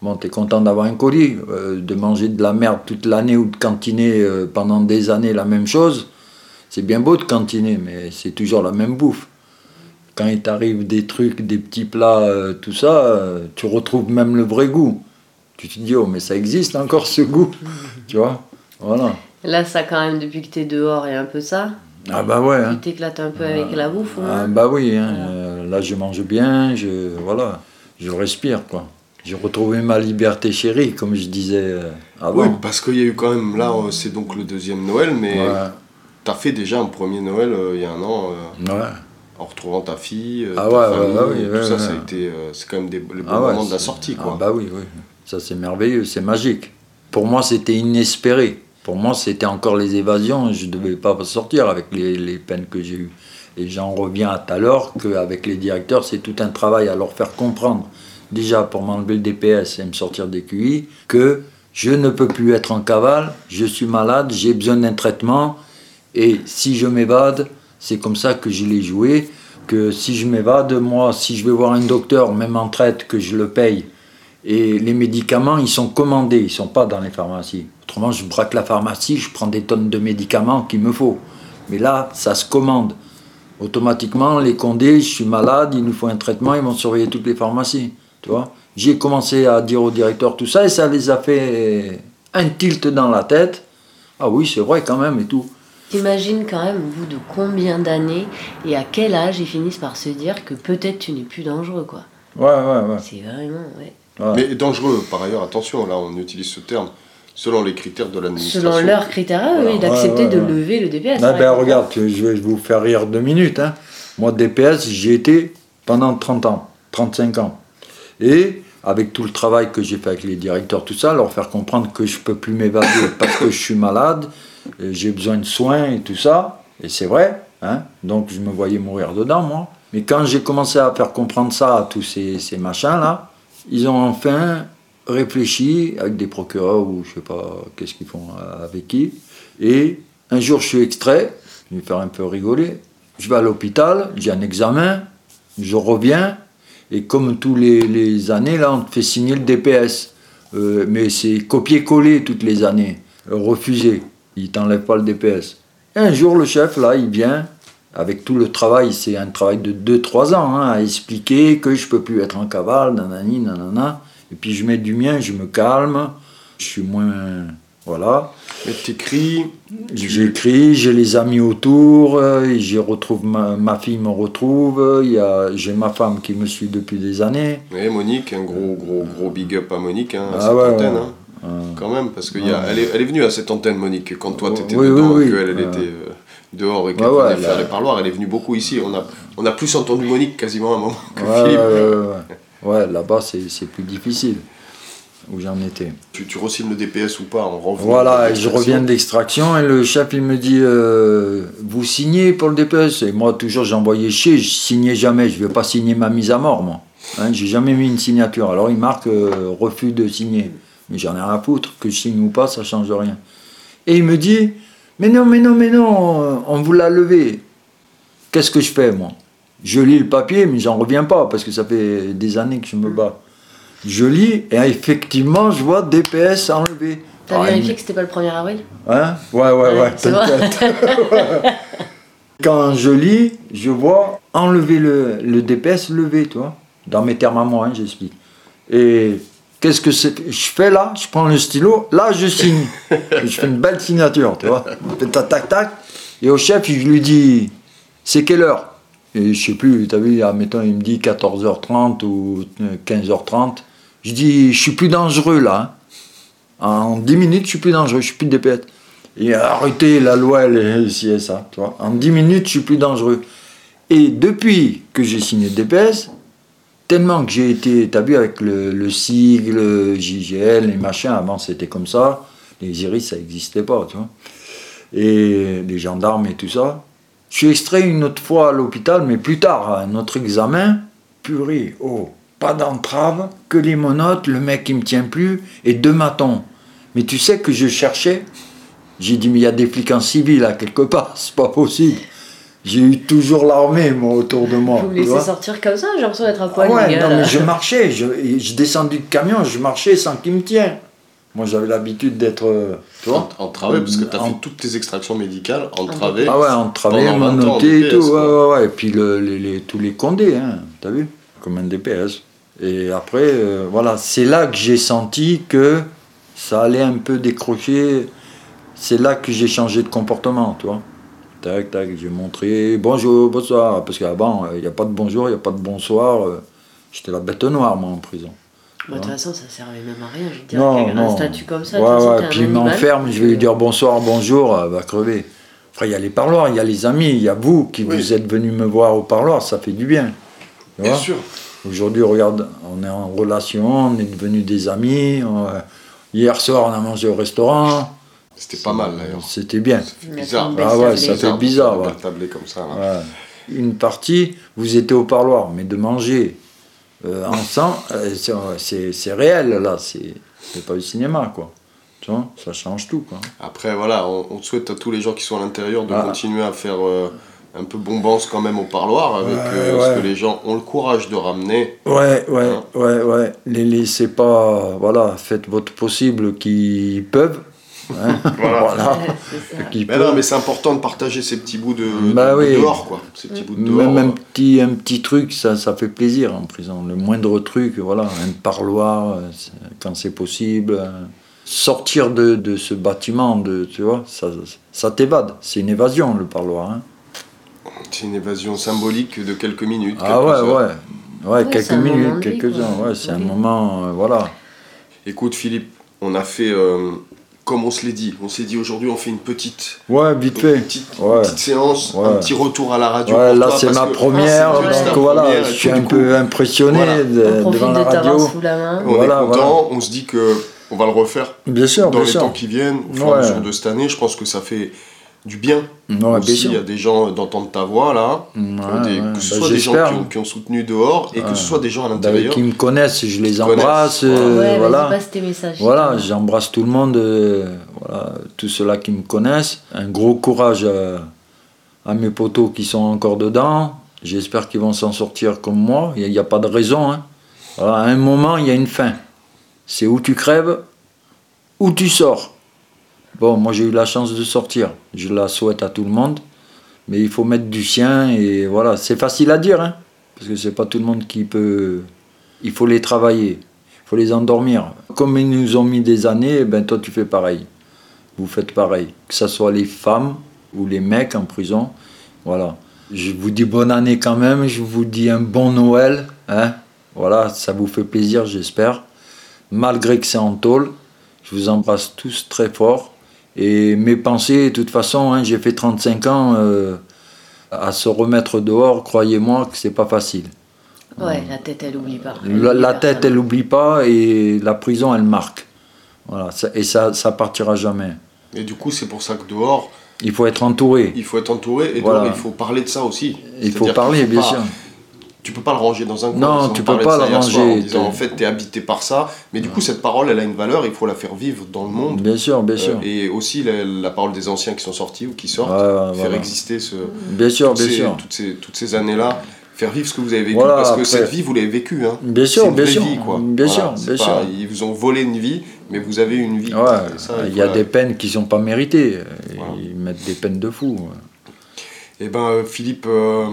Bon, tu es content d'avoir un colis. Euh, de manger de la merde toute l'année ou de cantiner euh, pendant des années la même chose, c'est bien beau de cantiner, mais c'est toujours la même bouffe quand il t'arrive des trucs, des petits plats, euh, tout ça, euh, tu retrouves même le vrai goût. Tu te dis, oh, mais ça existe encore ce goût, tu vois? Voilà. Là, ça, quand même, depuis que t'es dehors, il y a un peu ça. Ah bah ouais. hein. Tu t'éclates un peu avec la bouffe, au Ah bah oui, hein, euh, là je mange bien, je, voilà, je respire, quoi. J'ai retrouvé ma liberté chérie, comme je disais euh, avant. Oui, parce qu'il y a eu quand même, là, euh, c'est donc le deuxième Noël, mais Ouais, t'as fait déjà un premier Noël euh, il y a un an, euh, ouais. en retrouvant ta fille, euh, Ah ta ouais, ouais, famille, ouais, oui, tout ça, ça a été, c'est quand même des, les bons Ah moments de la sortie, Ah quoi. bah oui, oui. Ça c'est merveilleux, c'est magique. Pour moi c'était inespéré. Pour moi c'était encore les évasions, je ne devais pas sortir avec les, les peines que j'ai eues. Et j'en reviens à tout à l'heure qu'avec les directeurs c'est tout un travail à leur faire comprendre, déjà pour m'enlever le DPS et me sortir des QI, que je ne peux plus être en cavale, je suis malade, j'ai besoin d'un traitement, et si je m'évade, c'est comme ça que je l'ai joué, que si je m'évade, moi, si je vais voir un docteur, même en traite, que je le paye, et les médicaments, ils sont commandés, ils ne sont pas dans les pharmacies. Autrement, je braque la pharmacie, je prends des tonnes de médicaments qu'il me faut. Mais là, ça se commande. Automatiquement, les condés, je suis malade, il nous faut un traitement, ils vont surveiller toutes les pharmacies. Tu vois J'ai commencé à dire au directeur tout ça et ça les a fait un tilt dans la tête. Ah oui, c'est vrai quand même et tout. T'imagines quand même au bout de combien d'années et à quel âge ils finissent par se dire que peut-être tu n'es plus dangereux, quoi. Ouais, ouais, ouais. C'est vraiment, ouais. ouais. Mais dangereux, par ailleurs, attention, là, on utilise ce terme, selon les critères de l'administration. Selon leurs critères, eux, Voilà. oui, d'accepter Ouais, ouais, de lever le DPS. Ah ben regarde, je vais vous faire rire deux minutes. Hein. Moi, DPS, j'y étais pendant 30 ans, 35 ans. Et avec tout le travail que j'ai fait avec les directeurs, tout ça, leur faire comprendre que je peux plus m'évader parce que je suis malade, j'ai besoin de soins et tout ça. Et c'est vrai, hein. donc je me voyais mourir dedans, moi. Mais quand j'ai commencé à faire comprendre ça à tous ces, ces machins-là, ils ont enfin réfléchi avec des procureurs ou je sais pas qu'est-ce qu'ils font euh, avec qui. Et un jour, je suis extrait, je vais faire un peu rigoler. Je vais à l'hôpital, j'ai un examen, je reviens, et comme tous les, années, là, on te fait signer le DPS. Euh, mais c'est copier-coller toutes les années, euh, refusé. Il t'enlève pas le DPS. Et un jour, le chef, là, il vient, avec tout le travail, c'est un travail de 2-3 ans, hein, à expliquer que je peux plus être en cavale, nanani, nanana. Et puis je mets du mien, je me calme, je suis moins. Voilà. Mais t'écris, J'écris, j'ai les amis autour, euh, et j'y retrouve ma, ma fille me retrouve, euh, il j'ai ma femme qui me suit depuis des années. ouais, Monique, un gros, gros, gros big up à Monique, hein, à Ah cette ouais, antenne, ouais. hein, quand même, parce qu'elle est, elle est venue à cette antenne, Monique, quand toi t'étais Oui, dedans oui, et oui. qu'elle elle était euh, dehors et qu'elle Ouais, faire les parloirs, elle est venue beaucoup ici. On a, on a plus entendu Monique quasiment à un moment que ouais, Philippe. ouais, là-bas c'est plus difficile, où j'en étais. Tu, tu re-signes le DPS ou pas en revenant Voilà, de je l'extraction. reviens d'extraction et le chef il me dit euh, Vous signez pour le DPS Et moi toujours j'envoyais chier, je signais jamais, je ne vais pas signer ma mise à mort moi. Hein, j'ai jamais mis une signature. Alors il marque euh, refus de signer. Mais j'en ai rien à foutre, que je signe ou pas, ça change rien. Et il me dit Mais non, mais non, mais non, on vous l'a levé. Qu'est-ce que je fais moi? Je lis le papier, mais j'en reviens pas parce que ça fait des années que je me bats. Je lis et effectivement je vois DPS enlevé. T'as Ah, vérifié que c'était pas le 1er avril? Hein? Ouais, ouais, ouais, t'inquiète. Quand je lis, je vois enlever le, le DPS levé, tu vois. Dans mes termes à moi, hein, j'explique. Et qu'est-ce que c'est? Je fais là Je prends le stylo, là je signe. Et je fais une belle signature, tu vois. Tac, tac, tac. Et au chef, je lui dis C'est quelle heure? Et je sais plus, tu as vu, admettons, il me dit 14h30 ou euh, 15h30. Je dis Je suis plus dangereux là. hein. En 10 minutes, je suis plus dangereux, je suis plus de DPS. Et arrêtez, la loi, elle est ici et ça, tu. En 10 minutes, je suis plus dangereux. Et depuis que j'ai signé DPS, tellement que j'ai été, vu, avec le, le sigle, JGL, les machins, avant c'était comme ça, les iris ça n'existait pas, tu vois. Et les gendarmes et tout ça. Je suis extrait une autre fois à l'hôpital, mais plus tard, à un autre examen, purée, oh, pas d'entrave, que les monotes, le mec qui me tient plus, et deux matons. Mais tu sais que je cherchais, j'ai dit, mais il y a des flics en civil là quelque part, c'est pas possible. J'ai eu toujours l'armée, moi, autour de moi. Vous me tu laissez sortir comme ça, j'ai l'impression d'être un Ah poil. ouais, les gars, non, là. mais je marchais, je, je descendais du camion, je marchais sans qu'il me tienne. Moi, j'avais l'habitude d'être. euh, Tu vois Entravé, parce que tu as En- fait toutes tes extractions médicales entravé. Ah ouais, on travaillait, pendant 20 ans en menotté et tout. Ouais, ouais, ouais. Et puis le- les, les- tous les condés, hein, t'as vu Comme un DPS. Et après, euh, voilà, c'est là que j'ai senti que ça allait un peu décrocher. C'est là que j'ai changé de comportement, tu vois. Tac, tac, j'ai montré bonjour, bonsoir. Parce qu'avant, il n'y a pas de bonjour, il n'y a pas de bonsoir. euh, J'étais la bête noire, moi, en prison. Bah, De toute façon, ça servait même à rien. Je veux dire, Non, un non. statut comme ça, Ouais, ouais, puis il m'enferme, je vais lui dire bonsoir, bonjour, elle va crever. Après, il y a les parloirs, il y a les amis, il y a vous qui Oui. vous êtes venus me voir au parloir, ça fait du bien. Tu Bien vois sûr. Aujourd'hui, regarde, on est en relation, on est devenus des amis. on- hier soir, on a mangé au restaurant. C'était pas mal d'ailleurs. C'était bien. Ça fait Mais bizarre. Ah ouais, ça fait bizarre, ouais. comme ça. là. Ouais. Une partie, vous étiez au parloir, mais de manger euh, ensemble, euh, c'est- c'est réel, là. C'est c'est pas du cinéma, quoi. Tu vois, ça change tout, quoi. Après, voilà, on, on souhaite à tous les gens qui sont à l'intérieur de Ah. continuer à faire euh, un peu bombance quand même au parloir, avec, Ouais, euh, parce ouais. que les gens ont le courage de ramener. Ouais, ouais, Hein. ouais, ouais. Les laissez pas, voilà, faites votre possible qui peuvent. hein. Voilà. voilà. C'est. Qui Mais peuvent. non, mais c'est important de partager ces petits bouts de, Bah de- de oui. dehors, quoi. Ces petits bouts de dehors. Même un petit, un petit truc, ça, ça fait plaisir en prison. Le moindre truc, voilà, un parloir, euh, c'est- quand c'est possible. euh, Sortir de, de ce bâtiment, de, tu vois, ça, ça t'évade. C'est une évasion, le parloir. hein. C'est une évasion symbolique de quelques minutes. Ah quelques ouais, heures. ouais. Ouais, Ouais, quelques minutes, quelques heures. Ouais, c'est un moment, euh, voilà. Écoute, Philippe, on a fait, euh, comme on se l'est dit, on s'est dit aujourd'hui, on fait une petite, Ouais, vite une petite, une Ouais. petite séance, Ouais. un petit retour à la radio. Ouais, pour là c'est ma première, Ah, donc voilà, première, je suis un peu coup, impressionné voilà. de- On profite devant de la radio. sous la main. On Voilà, est content, on se dit que on va le refaire Bien sûr, dans bien les sûr. temps qui viennent, au fur et à mesure de cette année. Je pense que ça fait du bien Ouais, bien aussi à des gens d'entendre ta voix là. Ouais, Des- ouais. Que ce Bah, soit des gens qui ont, qui ont soutenu dehors et que ce soit des gens à Bah, l'intérieur. qui me connaissent, je les embrasse. euh, Ouais, voilà. tes messages. Voilà, j'embrasse tout le monde, euh, voilà, tous ceux-là qui me connaissent. Un gros courage à, à mes potos qui sont encore dedans. J'espère qu'ils vont s'en sortir comme moi. Il n'y a, pas de raison. hein. Voilà, à un moment, il y a une fin. C'est où tu crèves, où tu sors. Bon, moi j'ai eu la chance de sortir. Je la souhaite à tout le monde. Mais il faut mettre du sien et voilà. C'est facile à dire, hein, parce que c'est pas tout le monde qui peut. Il faut les travailler. Il faut les endormir. Comme ils nous ont mis des années, eh ben toi tu fais pareil. Vous faites pareil. Que ce soit les femmes ou les mecs en prison. Voilà. Je vous dis bonne année quand même. Je vous dis un bon Noël. Hein voilà, ça vous fait plaisir, j'espère. Malgré que c'est en tôle, je vous embrasse tous très fort. Et mes pensées, de toute façon, hein, j'ai fait 35 ans euh, à se remettre dehors. Croyez-moi que c'est pas facile. Ouais, la tête, elle oublie pas. Elle La, oublie tête, elle n'oublie pas et la prison, elle marque. Voilà, ça- et ça, ça partira jamais. Et du coup, c'est pour ça que dehors, Il faut être entouré. il faut être entouré et Voilà. dehors, il faut parler de ça aussi. Il faut parler, faut bien pas- sûr. Tu peux pas le ranger dans un coin. Non, tu peux pas le soir ranger, En disant, en fait, tu es habité par ça. Mais du coup, cette parole, elle a une valeur, il faut la faire vivre dans le monde. Bien sûr, bien Euh, sûr. et aussi la, la parole des anciens qui sont sortis ou qui sortent. Ouais, ouais, faire voilà. exister ce, Bien sûr, toutes, bien ces, sûr. toutes ces, toutes ces années-là. Faire vivre ce que vous avez vécu. Voilà, parce que après- cette vie, vous l'avez vécue. Hein. Bien C'est sûr, une bien vraie sûr. vie, quoi. Bien Voilà, sûr, bien pas- sûr. Ils vous ont volé une vie, mais vous avez une vie. Ça, il y a des peines qui sont pas méritées. Ils mettent des peines de fou. Eh ben, euh, Philippe, euh,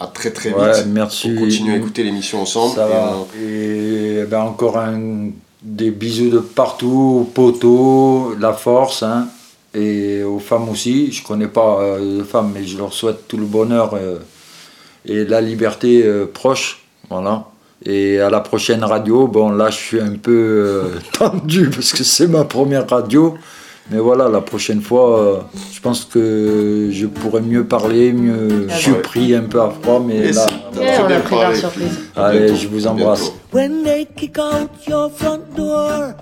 à très très Ouais, vite. merci. Pour continuer à écouter l'émission ensemble. Ça Et va. on- Et ben encore un, des bisous de partout, aux poteaux, la force, hein, et aux femmes aussi. Je connais pas euh, de femmes, mais je leur souhaite tout le bonheur euh, et la liberté euh, proche. Voilà. Et à la prochaine radio, bon là je suis un peu euh, tendu parce que c'est ma première radio. Mais voilà, la prochaine fois, euh, je pense que je pourrais mieux parler, mieux. Ah Je suis pris un peu à froid, mais Et là. c'est- Ouais, on bien a pris la surprise. Allez, Bientôt, je vous embrasse. bientôt. When they kick out your front door,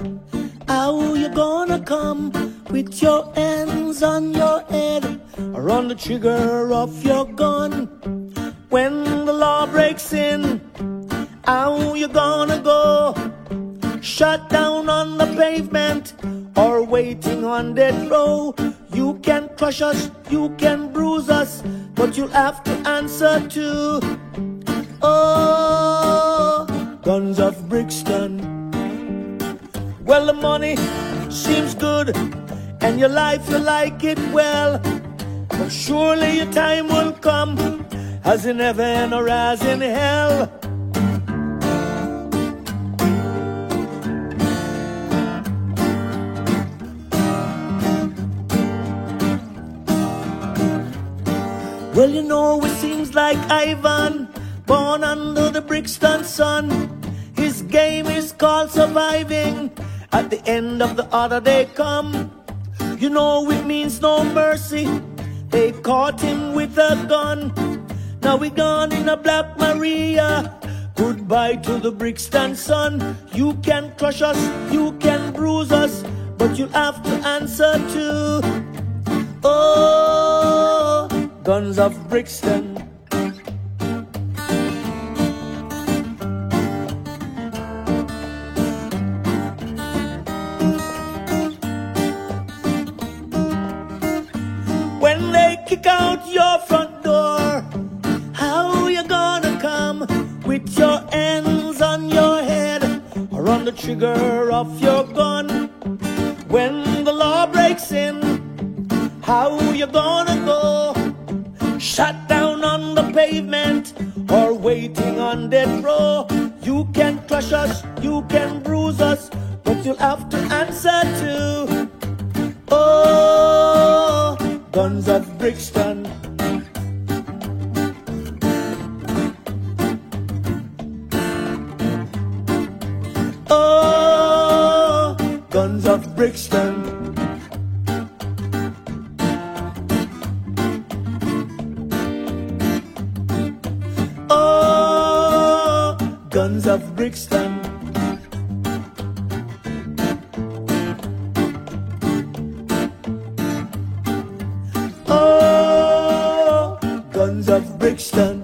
how you gonna come with your hands on your head? Or on the trigger of your gun? When the law breaks in, how you gonna go? Shut down on the pavement or waiting on death row? You can crush us, you can bruise us, but you'll have to answer to. Oh, guns of Brixton. Well, the money seems good, and your life you like it well. But surely your time will come, as in heaven or as in hell. Well, you know, it seems like Ivan, born under the Brixton sun. His game is called surviving. At the end of the other day come. You know, it means no mercy. They caught him with a gun. Now we gone in a Black Maria. Goodbye to the Brixton sun. You can crush us, you can bruise us, but you'll have to answer to. Oh, guns of Brixton. When they kick out your front door, how you gonna come with your hands on your head or on the trigger of your gun? When the law breaks in, how you gonna go? Shut down on the pavement or waiting on death row. You can crush us, you can bruise us, but you'll have to answer to. Oh, guns of Brixton. Oh, guns of Brixton. Guns of Brixton. Oh, guns of Brixton.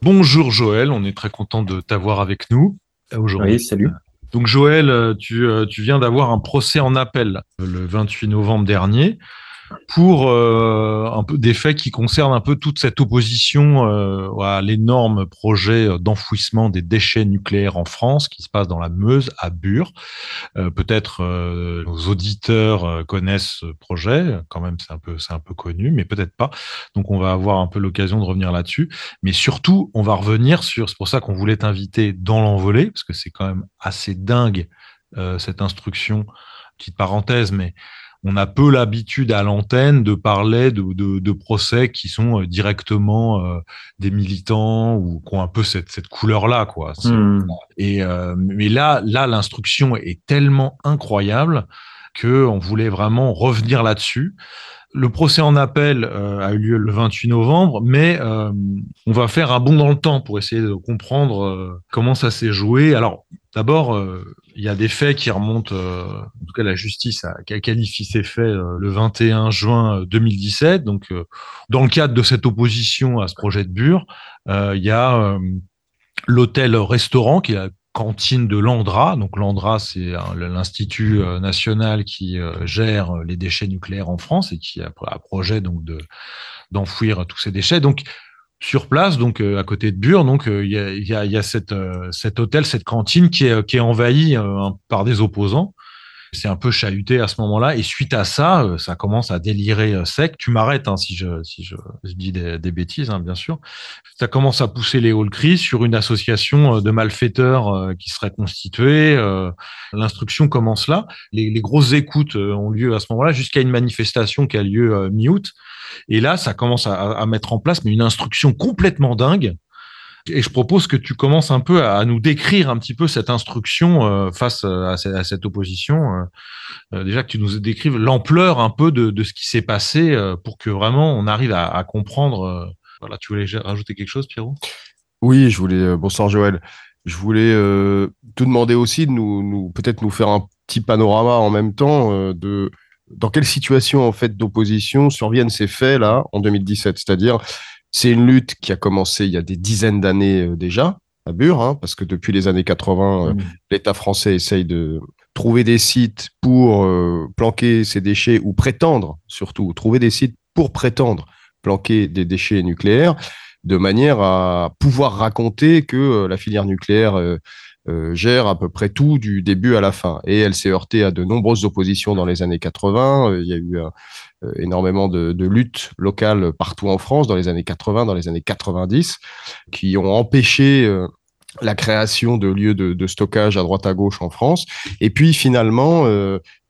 Bonjour Joël, on est très content de t'avoir avec nous euh, aujourd'hui. Oui, salut. Donc Joël, euh, tu, euh, tu viens d'avoir un procès en appel euh, le 28 novembre dernier pour euh, un peu des faits qui concernent un peu toute cette opposition euh, à l'énorme projet d'enfouissement des déchets nucléaires en France qui se passe dans la Meuse à Bure. Euh, Peut-être euh, nos auditeurs euh, connaissent ce projet, quand même c'est un peu c'est un peu connu, mais peut-être pas. Donc on va avoir un peu l'occasion de revenir là-dessus. Mais surtout, on va revenir sur, c'est pour ça qu'on voulait t'inviter dans l'envolée, parce que c'est quand même assez dingue euh, cette instruction. Petite parenthèse, mais on a peu l'habitude à l'antenne de parler de, de, de procès qui sont euh, directement euh, des militants ou qui ont un peu cette, cette couleur-là, quoi. Hmm. Et euh, mais là, là, l'instruction est tellement incroyable que on voulait vraiment revenir là-dessus. Le procès en appel euh, a eu lieu le 28 novembre, mais on va faire un bond dans le temps pour essayer de comprendre comment ça s'est joué. Alors, d'abord, euh, il y a des faits qui remontent, euh, en tout cas la justice a, qualifié ces faits euh, le 21 juin 2017. Donc, dans le cadre de cette opposition à ce projet de Bure, il y a l'hôtel-restaurant qui est la cantine de l'Andra. Donc l'Andra, c'est l'institut national qui gère les déchets nucléaires en France et qui a projet donc de d'enfouir tous ces déchets. Sur place, donc euh, à côté de Bure, donc euh, il y a, euh, cet hôtel, cette cantine qui est, envahie par des opposants. C'est un peu chahuté à ce moment-là. Et suite à ça, ça commence à délirer sec. Tu m'arrêtes hein, si, je, dis des, bêtises, hein, bien sûr. Ça commence à pousser les hall cris sur une association de malfaiteurs qui serait constituée. L'instruction commence là. Les, les grosses écoutes ont lieu à ce moment-là, jusqu'à une manifestation qui a lieu mi-août. Et là, ça commence à, mettre en place une instruction complètement dingue Et je propose que tu commences un peu à, nous décrire un petit peu cette instruction euh, face à, cette opposition. Euh, euh, déjà que tu nous décrives l'ampleur un peu de, ce qui s'est passé pour que vraiment on arrive à, comprendre. voilà, tu voulais rajouter quelque chose, Pierrot? Oui, je voulais. bonsoir, Joël. Je voulais te demander aussi de nous, nous peut-être nous faire un petit panorama en même temps de dans quelle situation en fait d'opposition surviennent ces faits là en 2017 C'est-à-dire, c'est une lutte qui a commencé il y a des dizaines d'années euh, déjà à Bure, hein, parce que depuis les années 80, euh, mmh. l'État français essaye de trouver des sites pour euh, planquer ses déchets ou prétendre, surtout, trouver des sites pour prétendre planquer des déchets nucléaires, de manière à pouvoir raconter que la filière nucléaire euh, gère à peu près tout du début à la fin. Et elle s'est heurtée à de nombreuses oppositions dans les années 80. Euh, il y a eu euh, énormément de, luttes locales partout en France dans les années 80, dans les années 90, qui ont empêché la création de lieux de, stockage à droite à gauche en France. Et puis finalement,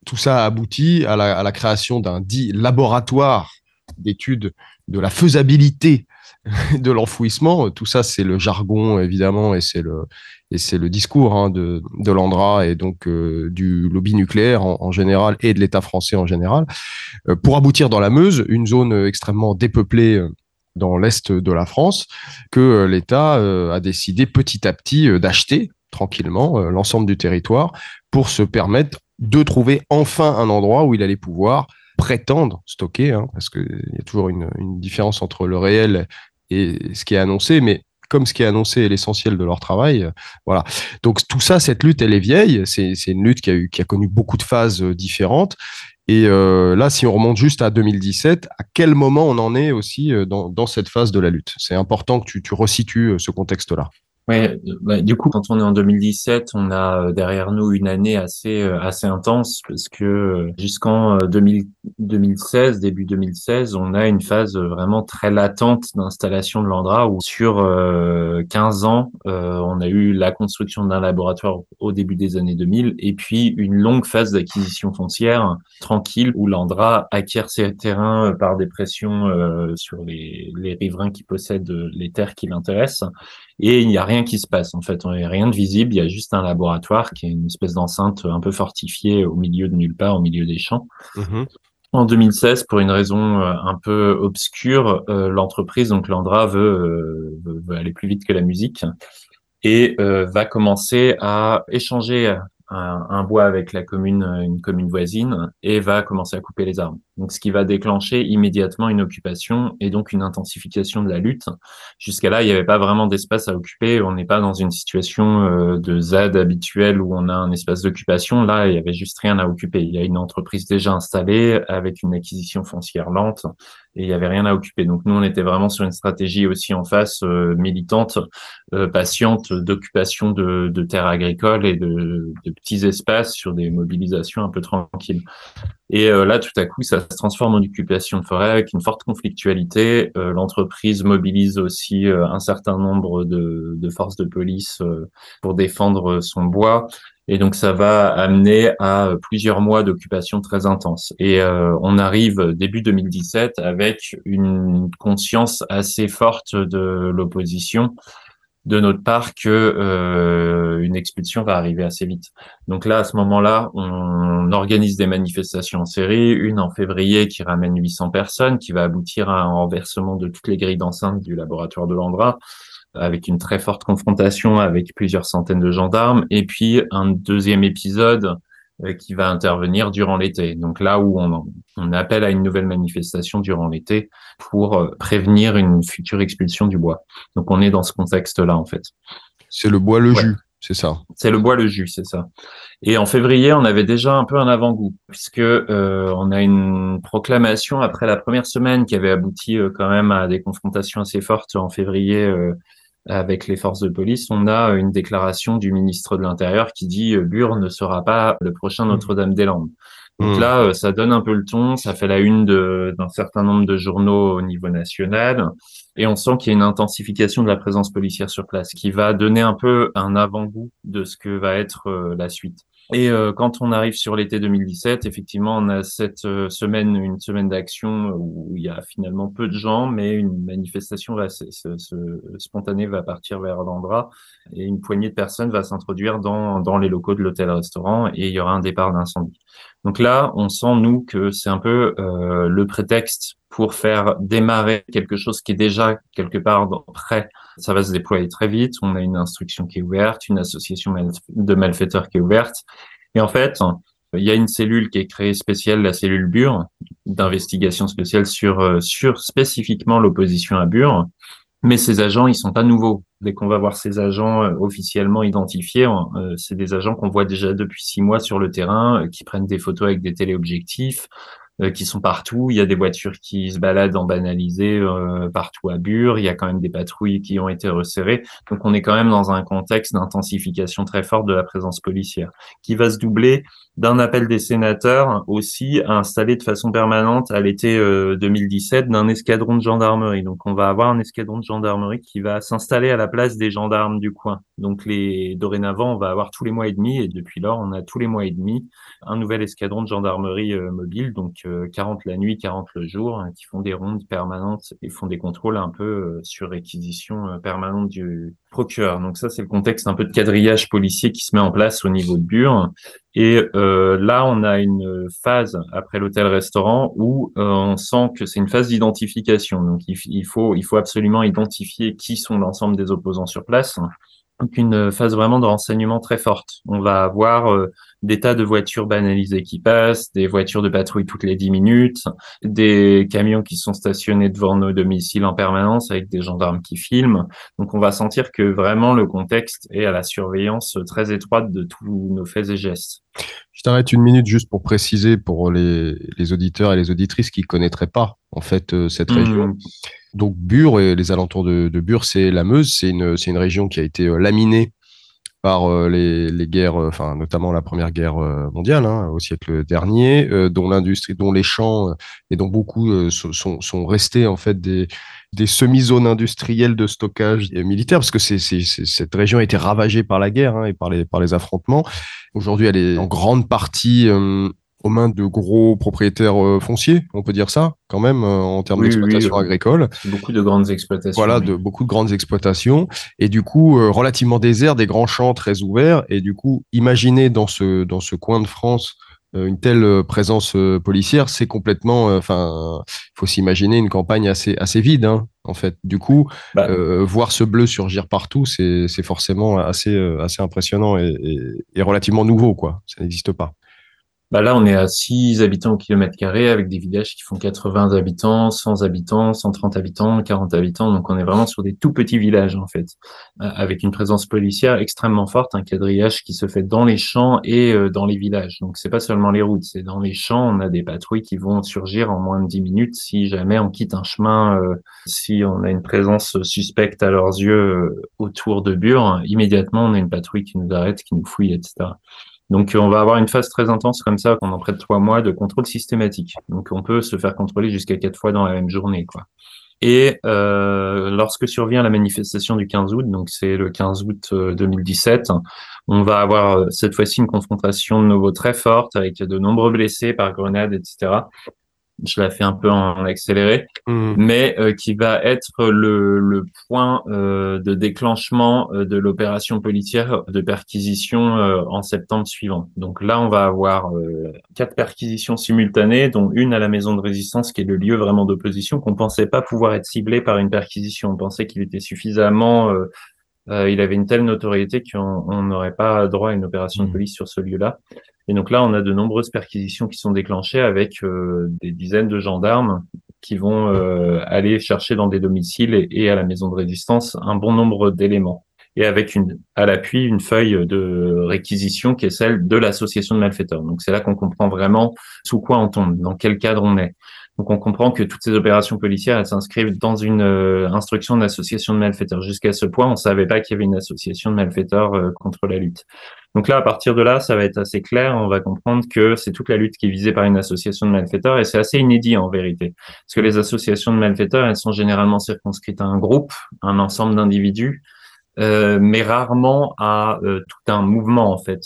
tout ça a abouti à la, à la création d'un dit laboratoire d'études de la faisabilité de l'enfouissement. Tout ça, c'est le jargon, évidemment, et c'est le, et c'est le discours hein, de, l'Andra et donc euh, du lobby nucléaire en, général et de l'État français en général, euh, pour aboutir dans la Meuse, une zone extrêmement dépeuplée euh, dans l'est de la France, que l'État a décidé petit à petit d'acheter tranquillement l'ensemble du territoire pour se permettre de trouver enfin un endroit où il allait pouvoir prétendre stocker, hein, parce qu'il y a toujours une, une différence entre le réel et ce qui est annoncé, mais comme ce qui est annoncé est l'essentiel de leur travail. Euh, voilà. Donc tout ça, cette lutte, elle est vieille. C'est une lutte qui a, connu beaucoup de phases euh, différentes. Et euh, là, si on remonte juste à 2017, à quel moment on en est aussi dans, dans cette phase de la lutte? C'est important que tu, tu resitues ce contexte-là. Oui, bah, du coup, quand on est en 2017, on a euh, derrière nous une année assez euh, assez intense parce que euh, jusqu'en 2016, début 2016, on a une phase vraiment très latente d'installation de l'Andra où sur 15 ans, on a eu la construction d'un laboratoire au début des années 2000 et puis une longue phase d'acquisition foncière tranquille où l'Andra acquiert ses terrains par des pressions sur les, les riverains qui possèdent les terres qui l'intéressent et il n'y a rien qui se passe en fait, il n'y a rien de visible, il y a juste un laboratoire qui est une espèce d'enceinte un peu fortifiée au milieu de nulle part, au milieu des champs. Mm-hmm. En 2016, pour une raison euh, un peu obscure, euh, l'entreprise, donc Landra, veut, euh, veut, aller plus vite que la musique et va commencer à échanger un, bois avec la commune, une commune voisine, et va commencer à couper les arbres. Donc, ce qui va déclencher immédiatement une occupation et donc une intensification de la lutte. Jusqu'à là, il n'y avait pas vraiment d'espace à occuper. On n'est pas dans une situation euh, de ZAD habituelle où on a un espace d'occupation. Là, il y avait juste rien à occuper. Il y a une entreprise déjà installée avec une acquisition foncière lente et il y avait rien à occuper. Donc, nous, on était vraiment sur une stratégie aussi en face euh, militante, euh, patiente d'occupation de, de terres agricoles et de, de petits espaces sur des mobilisations un peu tranquilles. Et euh, là, tout à coup, ça se transforme en occupation de forêt avec une forte conflictualité. Euh, l'entreprise mobilise aussi euh, un certain nombre de, de forces de police pour défendre son bois. Et donc, ça va amener à plusieurs mois d'occupation très intense. Et on arrive début 2017 avec une conscience assez forte de l'opposition de notre part que euh, une expulsion va arriver assez vite. Donc là, à ce moment-là, on organise des manifestations en série, une en février qui ramène 800 personnes, qui va aboutir à un renversement de toutes les grilles d'enceinte du laboratoire de Landra, avec une très forte confrontation avec plusieurs centaines de gendarmes, et puis un deuxième épisode euh, qui va intervenir durant l'été. Donc là où on, on, appelle à une nouvelle manifestation durant l'été pour euh, prévenir une future expulsion du bois. Donc on est dans ce contexte-là en fait. C'est le bois le jus, c'est ça. C'est le bois le jus, c'est ça. Et en février, on avait déjà un peu un avant-goût puisque euh, on a une proclamation après la première semaine qui avait abouti euh, quand même à des confrontations assez fortes en février avec les forces de police, on a une déclaration du ministre de l'Intérieur qui dit euh, Bure ne sera pas le prochain mmh. Notre-Dame-des-Landes. Donc mmh. là, euh, ça donne un peu le ton, ça fait la une d'un certain nombre de journaux au niveau national, et on sent qu'il y a une intensification de la présence policière sur place, qui va donner un peu un avant-goût de ce que va être euh, la suite. Et euh, quand on arrive sur l'été 2017, effectivement, on a cette euh, semaine, une semaine d'action où il y a finalement peu de gens, mais une manifestation va se, spontanée va partir vers l'endroit et une poignée de personnes va s'introduire dans, dans les locaux de l'hôtel-restaurant et il y aura un départ d'incendie. Donc là, on sent, nous, que c'est un peu euh, le prétexte pour faire démarrer quelque chose qui est déjà quelque part prêt. Ça va se déployer très vite. On a une instruction qui est ouverte, une association de malfaiteurs qui est ouverte. Et en fait, il y a une cellule qui est créée spéciale, la cellule Bure, d'investigation spéciale sur, euh, sur spécifiquement l'opposition à Bure. Mais ces agents, ils sont pas nouveaux. Dès qu'on va voir ces agents euh, officiellement identifiés, euh, c'est des agents qu'on voit déjà depuis six mois sur le terrain, qui prennent des photos avec des téléobjectifs, euh, qui sont partout. Il y a des voitures qui se baladent en banalisé euh, partout à Bure. Il y a quand même des patrouilles qui ont été resserrées. Donc on est quand même dans un contexte d'intensification très forte de la présence policière, qui va se doubler d'un appel des sénateurs aussi à installer de façon permanente à l'été 2017 euh, d'un escadron de gendarmerie. Donc on va avoir un escadron de gendarmerie qui va s'installer à la place des gendarmes du coin. Donc les dorénavant on va avoir tous les mois et demi et depuis lors on a tous les mois et demi un nouvel escadron de gendarmerie mobile. Donc 40 la nuit, 40 le jour, hein, qui font des rondes permanentes et font des contrôles un peu euh, sur réquisition euh, permanente du procureur. Donc ça, c'est le contexte un peu de quadrillage policier qui se met en place au niveau de Bure. Et euh, là, on a une phase après l'hôtel-restaurant où on sent que c'est une phase d'identification. Donc il, faut, il faut absolument identifier qui sont l'ensemble des opposants sur place. Donc une phase vraiment de renseignement très forte. On va avoir des tas de voitures banalisées qui passent, des voitures de patrouille toutes les 10 minutes, des camions qui sont stationnés devant nos domiciles en permanence avec des gendarmes qui filment. Donc on va sentir que vraiment le contexte est à la surveillance très étroite de tous nos faits et gestes. Je t'arrête une minute juste pour préciser pour les, auditeurs et les auditrices qui connaîtraient pas en fait euh, cette région. Mmh. Donc Bure et les alentours de, de Bure, c'est la Meuse, c'est une, une région qui a été euh, laminée par euh, les, les, guerres, euh, enfin notamment la Première Guerre euh, mondiale hein, au siècle dernier, dont l'industrie, dont les champs et dont beaucoup sont, sont, restés en fait des, des semi-zones industrielles de stockage militaire, parce que cette région a été ravagée par la guerre hein, et par les, par les affrontements. Aujourd'hui, elle est en grande partie aux mains de gros propriétaires euh, fonciers, on peut dire ça quand même euh, en termes d'exploitation agricole. Beaucoup de grandes exploitations. Voilà, de beaucoup de grandes exploitations et du coup euh, relativement désert, des grands champs très ouverts et du coup imaginez dans ce dans ce coin de France une telle présence policière, c'est complètement, enfin, il faut s'imaginer une campagne assez assez vide, hein, en fait. Du coup, bah. voir ce bleu surgir partout, c'est forcément assez assez impressionnant et, et relativement nouveau, quoi. Ça n'existe pas. Bah là, on est à 6 habitants au kilomètre carré avec des villages qui font 80 habitants, 100 habitants, 130 habitants, 40 habitants. Donc, on est vraiment sur des tout petits villages, en fait, euh, avec une présence policière extrêmement forte, un quadrillage qui se fait dans les champs et euh, dans les villages. Donc, c'est pas seulement les routes, c'est dans les champs. On a des patrouilles qui vont surgir en moins de 10 minutes si jamais on quitte un chemin, euh, si on a une présence suspecte à leurs yeux autour de Bure. Immédiatement, on a une patrouille qui nous arrête, qui nous fouille, etc. Donc, on va avoir une phase très intense comme ça pendant près de trois mois de contrôle systématique. Donc, on peut se faire contrôler jusqu'à quatre fois dans la même journée, quoi. Et euh, lorsque survient la manifestation du 15 août, donc c'est le 15 août 2017, euh, on va avoir euh, cette fois-ci une confrontation de nouveau très forte avec de nombreux blessés par grenade, etc je la fais un peu en accéléré, mmh. mais euh, qui va être le, le point euh, de déclenchement euh, de l'opération policière de perquisition en septembre suivant. Donc là, on va avoir quatre perquisitions simultanées, dont une à la maison de résistance, qui est le lieu vraiment d'opposition, qu'on pensait pas pouvoir être ciblé par une perquisition. On pensait qu'il était suffisamment il avait une telle notoriété qu'on n'aurait pas droit à une opération de mmh. police sur ce lieu-là. Et donc là, on a de nombreuses perquisitions qui sont déclenchées avec euh, des dizaines de gendarmes qui vont euh, aller chercher dans des domiciles et, à la maison de résistance un bon nombre d'éléments. Et avec une, à l'appui une feuille de réquisition qui est celle de l'association de malfaiteurs. Donc c'est là qu'on comprend vraiment sous quoi on tombe, dans quel cadre on est. Donc on comprend que toutes ces opérations policières elles s'inscrivent dans une euh, instruction d'association de malfaiteurs. Jusqu'à ce point, on savait pas qu'il y avait une association de malfaiteurs contre la lutte. Donc là, à partir de là, ça va être assez clair. On va comprendre que c'est toute la lutte qui est visée par une association de malfaiteurs et c'est assez inédit en vérité. Parce que les associations de malfaiteurs, elles sont généralement circonscrites à un groupe, un ensemble d'individus. Euh, mais rarement à euh, tout un mouvement en fait.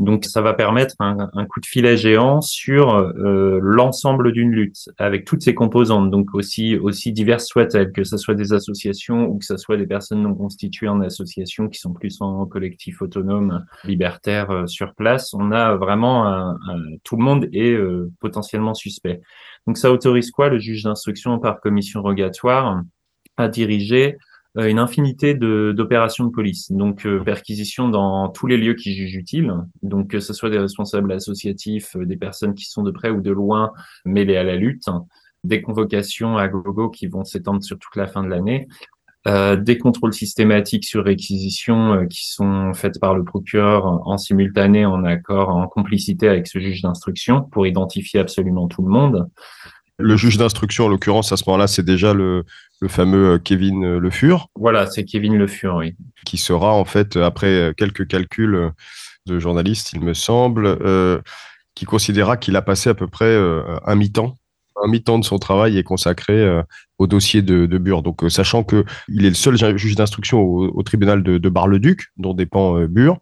Donc ça va permettre un, un coup de filet géant sur euh, l'ensemble d'une lutte avec toutes ses composantes, donc aussi aussi diverses soient-elles, que ce soit des associations ou que ce soit des personnes non constituées en association qui sont plus en collectif autonome, libertaire sur place. On a vraiment un, tout le monde est potentiellement suspect. Donc ça autorise quoi le juge d'instruction par commission rogatoire à diriger euh, une infinité d'opérations de, police. Donc, euh, perquisition dans tous les lieux qui jugent utiles. Donc, que ce soit des responsables associatifs, euh, des personnes qui sont de près ou de loin mêlées à la lutte, des convocations à gogo qui vont s'étendre sur toute la fin de l'année, euh, des contrôles systématiques sur réquisition qui sont faites par le procureur en simultané, en accord, en complicité avec ce juge d'instruction pour identifier absolument tout le monde. Le juge d'instruction, en l'occurrence, à ce moment-là, c'est déjà le, le fameux euh, Kevin euh, Le Fur. Voilà, c'est Kevin Le Fur, oui. Qui sera, en fait, après quelques calculs de journalistes, il me semble, qui considéra qu'il a passé à peu près un mi-temps. Un mi-temps de son travail est consacré au dossier de, de Bure. Donc, sachant qu'il est le seul juge d'instruction au, tribunal de, de Bar-le-Duc, dont dépend Bure.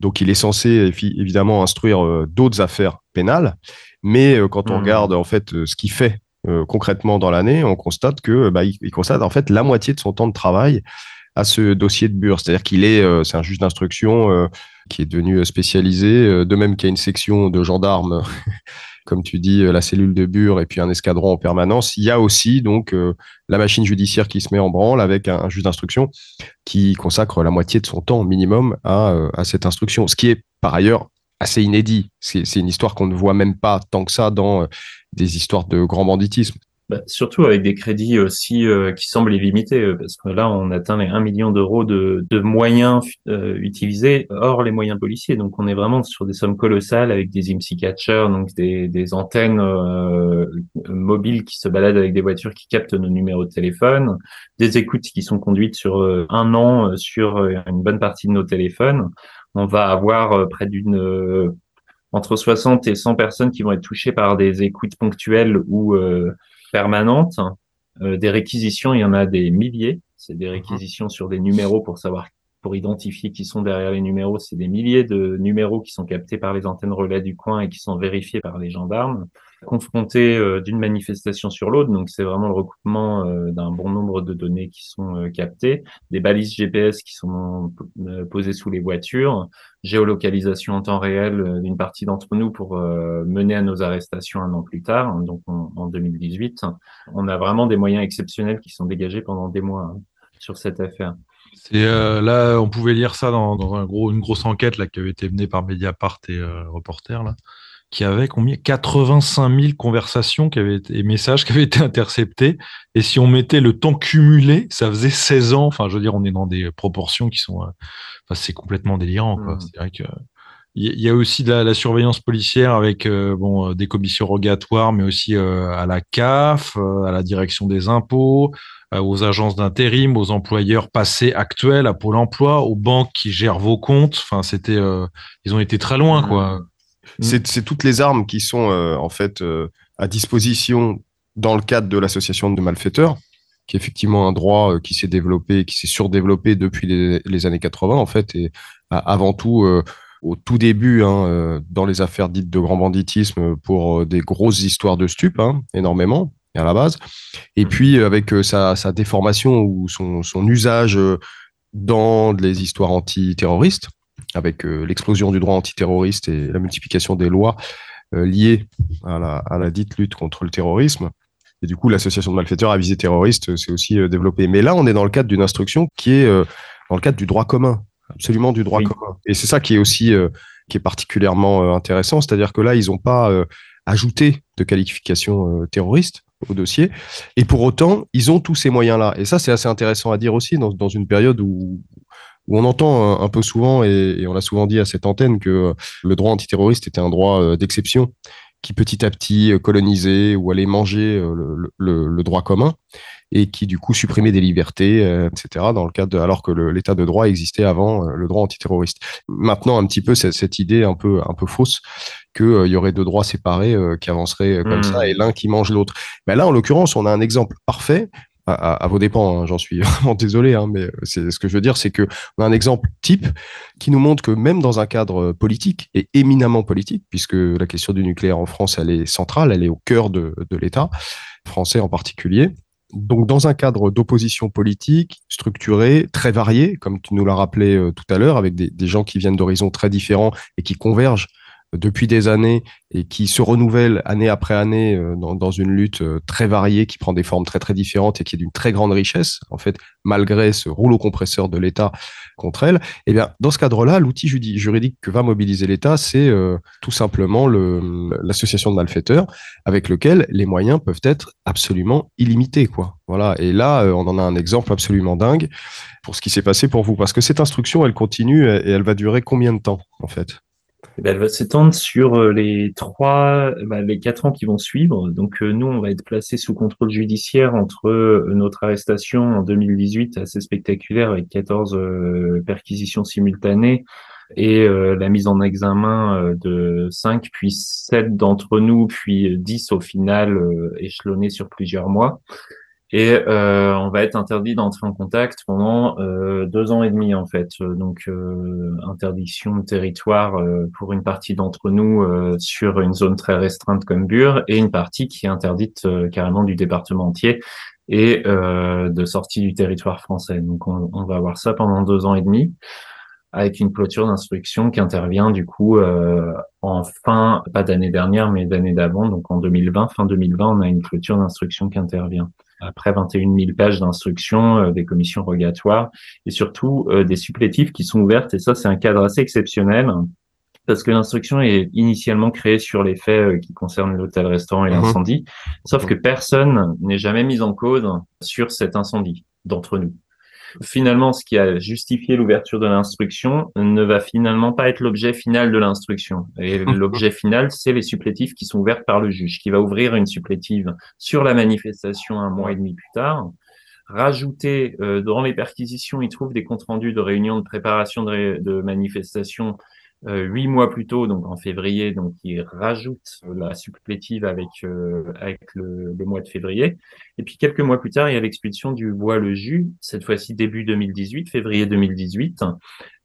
Donc, il est censé évidemment instruire d'autres affaires pénales. Mais quand on mmh. regarde en fait ce qu'il fait euh, concrètement dans l'année, on constate que bah, il, constate en fait la moitié de son temps de travail à ce dossier de Bure. C'est-à-dire qu'il est, euh, c'est un juge d'instruction euh, qui est devenu spécialisé, de même qu'il y a une section de gendarmes, comme tu dis, la cellule de Bure et puis un escadron en permanence. Il y a aussi donc la machine judiciaire qui se met en branle avec un, juge d'instruction qui consacre la moitié de son temps minimum à, à cette instruction, ce qui est par ailleurs assez inédit. C'est une histoire qu'on ne voit même pas tant que ça dans des histoires de grand banditisme. Bah, surtout avec des crédits aussi euh, qui semblent illimités, euh, parce que là, on atteint les 1 million d'euros de, moyens euh, utilisés hors les moyens policiers. Donc, on est vraiment sur des sommes colossales avec des IMSI catchers, donc des antennes mobiles qui se baladent avec des voitures qui captent nos numéros de téléphone, des écoutes qui sont conduites sur un an sur une bonne partie de nos téléphones. On va avoir près d'une entre 60 et 100 personnes qui vont être touchées par des écoutes ponctuelles ou euh, permanentes. Euh, des réquisitions, il y en a des milliers. C'est des réquisitions sur des numéros pour savoir, pour identifier qui sont derrière les numéros. C'est des milliers de numéros qui sont captés par les antennes relais du coin et qui sont vérifiés par les gendarmes confronté euh, d'une manifestation sur l'autre. Donc, c'est vraiment le recoupement euh, d'un bon nombre de données qui sont euh, captées, des balises GPS qui sont posées sous les voitures, géolocalisation en temps réel d'une partie d'entre nous pour mener à nos arrestations un an plus tard, hein, donc en, 2018. On a vraiment des moyens exceptionnels qui sont dégagés pendant des mois hein, sur cette affaire. Là, on pouvait lire ça dans, une grosse enquête là, qui avait été menée par Mediapart et Reporter. Là qui avait combien? 85 000 conversations qui avaient été, et messages qui avaient été interceptés. Et si on mettait le temps cumulé, ça faisait 16 ans. Enfin, je veux dire, on est dans des proportions qui sont, euh, enfin, c'est complètement délirant. Quoi. Mmh. C'est vrai que il y a aussi de la, surveillance policière avec euh, bon euh, des commissions rogatoires, mais aussi à la CAF, à la direction des impôts, aux agences d'intérim, aux employeurs passés actuels, à Pôle Emploi, aux banques qui gèrent vos comptes. Enfin, c'était, ils ont été très loin, mmh. quoi. Mm. C'est toutes les armes qui sont euh, en fait euh, à disposition dans le cadre de l'association de malfaiteurs, qui est effectivement un droit euh, qui s'est développé, qui s'est surdéveloppé depuis les, années 80 en fait, et avant tout au tout début hein, dans les affaires dites de grand banditisme pour des grosses histoires de stupes, hein, énormément à la base, et puis avec sa, déformation ou son, son usage dans les histoires antiterroristes avec euh, l'explosion du droit antiterroriste et la multiplication des lois euh, liées à la, dite lutte contre le terrorisme. Et du coup, l'association de malfaiteurs à visée terroriste s'est aussi euh, développée. Mais là, on est dans le cadre d'une instruction qui est dans le cadre du droit commun, absolument du droit commun. Et c'est ça qui est aussi qui est particulièrement intéressant, c'est-à-dire que là, ils n'ont pas ajouté de qualification terroriste au dossier. Et pour autant, ils ont tous ces moyens-là. Et ça, c'est assez intéressant à dire aussi dans, dans une période où, où on entend un, peu souvent, et, on a souvent dit à cette antenne, que le droit antiterroriste était un droit euh, d'exception qui petit à petit euh, colonisait ou allait manger euh, le, droit commun et qui du coup supprimait des libertés, etc. Dans le cadre alors que l'état de droit existait avant le droit antiterroriste. Maintenant, un petit peu cette, idée un peu un peu fausse qu'il y aurait deux droits séparés qui avanceraient comme mmh. ça et l'un qui mange l'autre. Mais là, en l'occurrence, on a un exemple parfait à, vos dépens, hein, j'en suis vraiment désolé, hein, mais c'est ce que je veux dire, c'est que on a un exemple type qui nous montre que même dans un cadre politique et éminemment politique, puisque la question du nucléaire en France, elle est centrale, elle est au cœur de, de l'État français en particulier. Donc, dans un cadre d'opposition politique structuré, très varié, comme tu nous l'as rappelé euh, tout à l'heure, avec des gens qui viennent d'horizons très différents et qui convergent depuis des années et qui se renouvellent année après année euh, dans, une lutte euh, très variée, qui prend des formes très très différentes et qui est d'une très grande richesse, en fait, malgré ce rouleau compresseur de l'État contre elle, eh bien, dans ce cadre-là, l'outil juridique que va mobiliser l'État, c'est euh, tout simplement le- l'association de malfaiteurs, avec lequel les moyens peuvent être absolument illimités, quoi. Voilà. Et là, on en a un exemple absolument dingue pour ce qui s'est passé pour vous, parce que cette instruction, elle continue et elle va durer combien de temps, en fait? Eh ben, elle va s'étendre sur euh, les trois, bah, les quatre ans qui vont suivre. Donc euh, nous, on va être placés sous contrôle judiciaire entre euh, notre arrestation en 2018 assez spectaculaire avec 14 euh, perquisitions simultanées et euh, la mise en examen euh, de 5 puis 7 d'entre nous puis 10 au final euh, échelonnés sur plusieurs mois. Et euh, on va être interdit d'entrer en contact pendant euh, deux ans et demi en fait. Euh, Donc euh, interdiction de territoire euh, pour une partie d'entre nous euh, sur une zone très restreinte comme Bure et une partie qui est interdite carrément du département entier et de sortie du territoire français. Donc on, on va avoir ça pendant deux ans et demi avec une clôture d'instruction qui intervient du coup euh, en fin, pas d'année dernière, mais d'année d'avant, donc en 2020, fin 2020, on a une clôture d'instruction qui intervient. Après 21 000 pages d'instruction, euh, des commissions rogatoires et surtout euh, des supplétifs qui sont ouvertes. Et ça, c'est un cadre assez exceptionnel parce que l'instruction est initialement créée sur les faits euh, qui concernent l'hôtel-restaurant et Mhm. l'incendie, sauf que personne n'est jamais mis en cause sur cet incendie d'entre nous. Finalement, ce qui a justifié l'ouverture de l'instruction ne va finalement pas être l'objet final de l'instruction. Et l'objet final, c'est les supplétifs qui sont ouverts par le juge, qui va ouvrir une supplétive sur la manifestation un mois et demi plus tard. Rajouter euh, dans les perquisitions, il trouve des comptes rendus de réunions de préparation de, ré- de manifestations huit mois plus tôt, donc en février, donc il rajoute la supplétive avec euh, avec le, le mois de février. Et puis quelques mois plus tard, il y a l'expulsion du bois le jus, cette fois-ci début 2018, février 2018,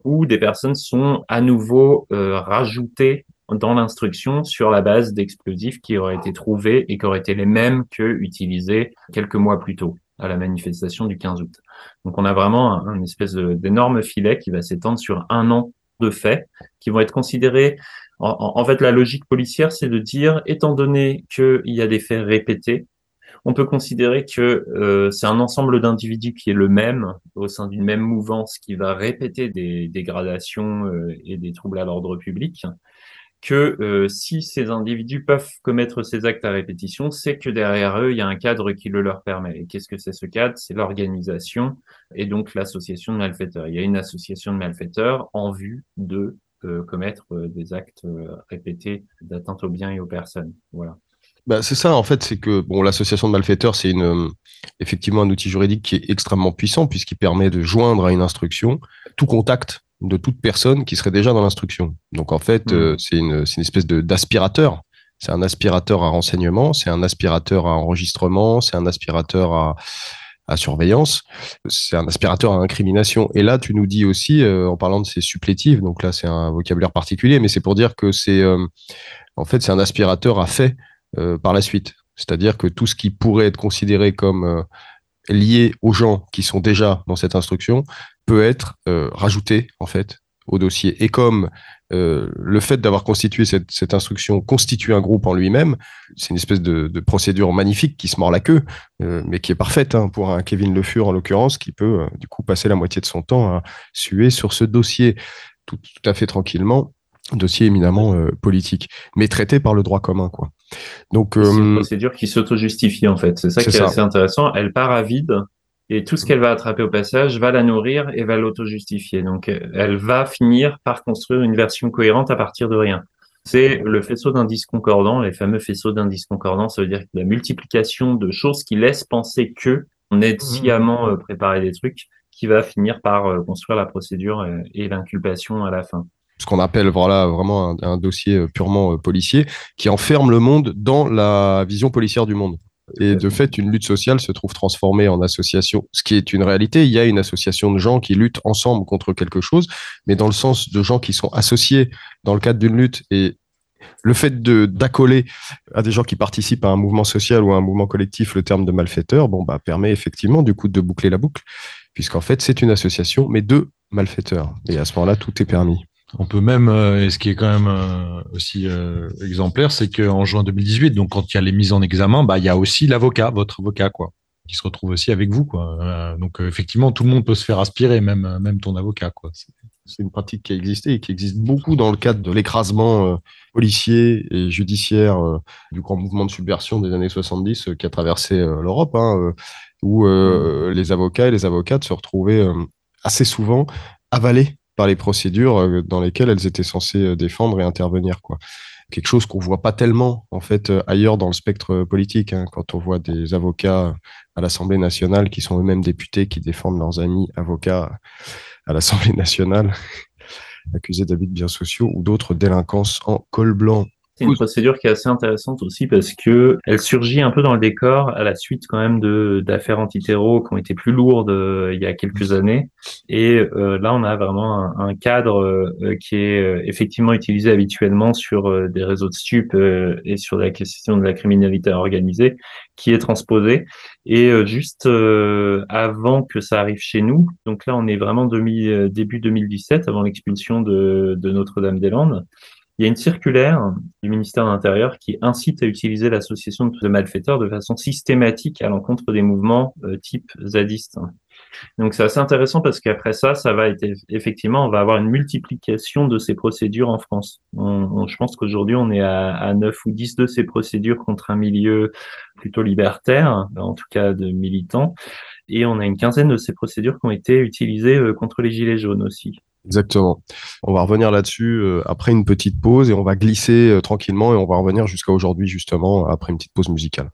où des personnes sont à nouveau euh, rajoutées dans l'instruction sur la base d'explosifs qui auraient été trouvés et qui auraient été les mêmes que utilisés quelques mois plus tôt à la manifestation du 15 août. Donc on a vraiment un, un espèce d'énorme filet qui va s'étendre sur un an de faits qui vont être considérés. En, fait, la logique policière, c'est de dire, étant donné qu'il y a des faits répétés, on peut considérer que euh, c'est un ensemble d'individus qui est le même au sein d'une même mouvance qui va répéter des dégradations euh, et des troubles à l'ordre public. Que euh, si ces individus peuvent commettre ces actes à répétition, c'est que derrière eux, il y a un cadre qui le leur permet. Et qu'est-ce que c'est ce cadre? C'est l'organisation et donc l'association de malfaiteurs. Il y a une association de malfaiteurs en vue de euh, commettre euh, des actes répétés d'atteinte aux biens et aux personnes. Voilà. Bah, c'est ça, en fait, c'est que bon, l'association de malfaiteurs, c'est une, effectivement un outil juridique qui est extrêmement puissant puisqu'il permet de joindre à une instruction tout contact de toute personne qui serait déjà dans l'instruction. Donc en fait, euh, c'est une, c'est une espèce d'aspirateur. C'est un aspirateur à renseignement, c'est un aspirateur à enregistrement, c'est un aspirateur à, à surveillance, c'est un aspirateur à incrimination. Et là, tu nous dis aussi, euh, en parlant de ces supplétives, donc là c'est un vocabulaire particulier, mais c'est pour dire que c'est euh, en fait c'est un aspirateur à fait euh, par la suite. C'est-à-dire que tout ce qui pourrait être considéré comme lié aux gens qui sont déjà dans cette instruction peut être euh, rajouté en fait au dossier. Et comme euh, le fait d'avoir constitué cette, instruction constitue un groupe en lui-même, c'est une espèce de, procédure magnifique qui se mord la queue, euh, mais qui est parfaite hein, pour un Kevin Le Fur en l'occurrence, qui peut euh, du coup passer la moitié de son temps à suer sur ce dossier tout, tout à fait tranquillement, dossier éminemment politique, mais traité par le droit commun quoi. Donc C'est une euh, procédure qui s'auto-justifie en fait. C'est ça qui est ça. assez intéressant. Elle part à vide et tout ce qu'elle va attraper au passage va la nourrir et va l'auto-justifier. Donc elle va finir par construire une version cohérente à partir de rien. C'est le faisceau d'indices concordants, les fameux faisceaux d'indices concordants. Ça veut dire la multiplication de choses qui laissent penser que on est sciemment euh, préparé des trucs qui va finir par euh, construire la procédure et l'inculpation à la fin. Ce qu'on appelle voilà vraiment un, un dossier euh, purement euh, policier qui enferme le monde dans la vision policière du monde. Et de fait, une lutte sociale se trouve transformée en association, ce qui est une réalité. Il y a une association de gens qui luttent ensemble contre quelque chose, mais dans le sens de gens qui sont associés dans le cadre d'une lutte. Et le fait de d'accoler à des gens qui participent à un mouvement social ou à un mouvement collectif le terme de malfaiteur, bon, bah, permet effectivement du coup de boucler la boucle, puisqu'en fait, c'est une association, mais de malfaiteurs. Et à ce moment-là, tout est permis. On peut même, euh, et ce qui est quand même euh, aussi euh, exemplaire, c'est qu'en juin 2018, donc quand il y a les mises en examen, bah il y a aussi l'avocat, votre avocat, quoi, qui se retrouve aussi avec vous, quoi. donc effectivement, tout le monde peut se faire aspirer, même même ton avocat, quoi. C'est une pratique qui a existé et qui existe beaucoup dans le cadre de l'écrasement policier et judiciaire du grand mouvement de subversion des années 70 qui a traversé l'Europe, hein, où les avocats et les avocates se retrouvaient assez souvent avalés les procédures euh, dans lesquelles elles étaient censées euh, défendre et intervenir. Quoi. Quelque chose qu'on voit pas tellement en fait euh, ailleurs dans le spectre politique. Hein, quand on voit des avocats à l'Assemblée nationale qui sont eux-mêmes députés qui défendent leurs amis avocats à l'Assemblée nationale accusés d'abus de biens sociaux ou d'autres délinquances en col blanc. C'est une procédure qui est assez intéressante aussi parce que elle surgit un peu dans le décor à la suite quand même de d'affaires antiterro qui ont été plus lourdes euh, il y a quelques années. Et euh, là, on a vraiment un, un cadre euh, qui est effectivement utilisé habituellement sur des réseaux de stupes et sur la question de la criminalité organisée qui est transposé. Et juste avant que ça arrive chez nous, donc là, on est vraiment demi, début 2017, avant l'expulsion de, de Notre-Dame-des-Landes. Il y a une circulaire du ministère de l'Intérieur qui incite à utiliser l'association de malfaiteurs de façon systématique à l'encontre des mouvements euh, type zadiste. Donc c'est assez intéressant parce qu'après ça, ça va être effectivement, on va avoir une multiplication de ces procédures en France. Je pense qu'aujourd'hui, on est à, à 9 ou 10 de ces procédures contre un milieu plutôt libertaire, en tout cas de militants. Et on a une quinzaine de ces procédures qui ont été utilisées euh, contre les gilets jaunes aussi. Exactement. On va revenir là-dessus euh, après une petite pause et on va glisser euh, tranquillement et on va revenir jusqu'à aujourd'hui justement après une petite pause musicale.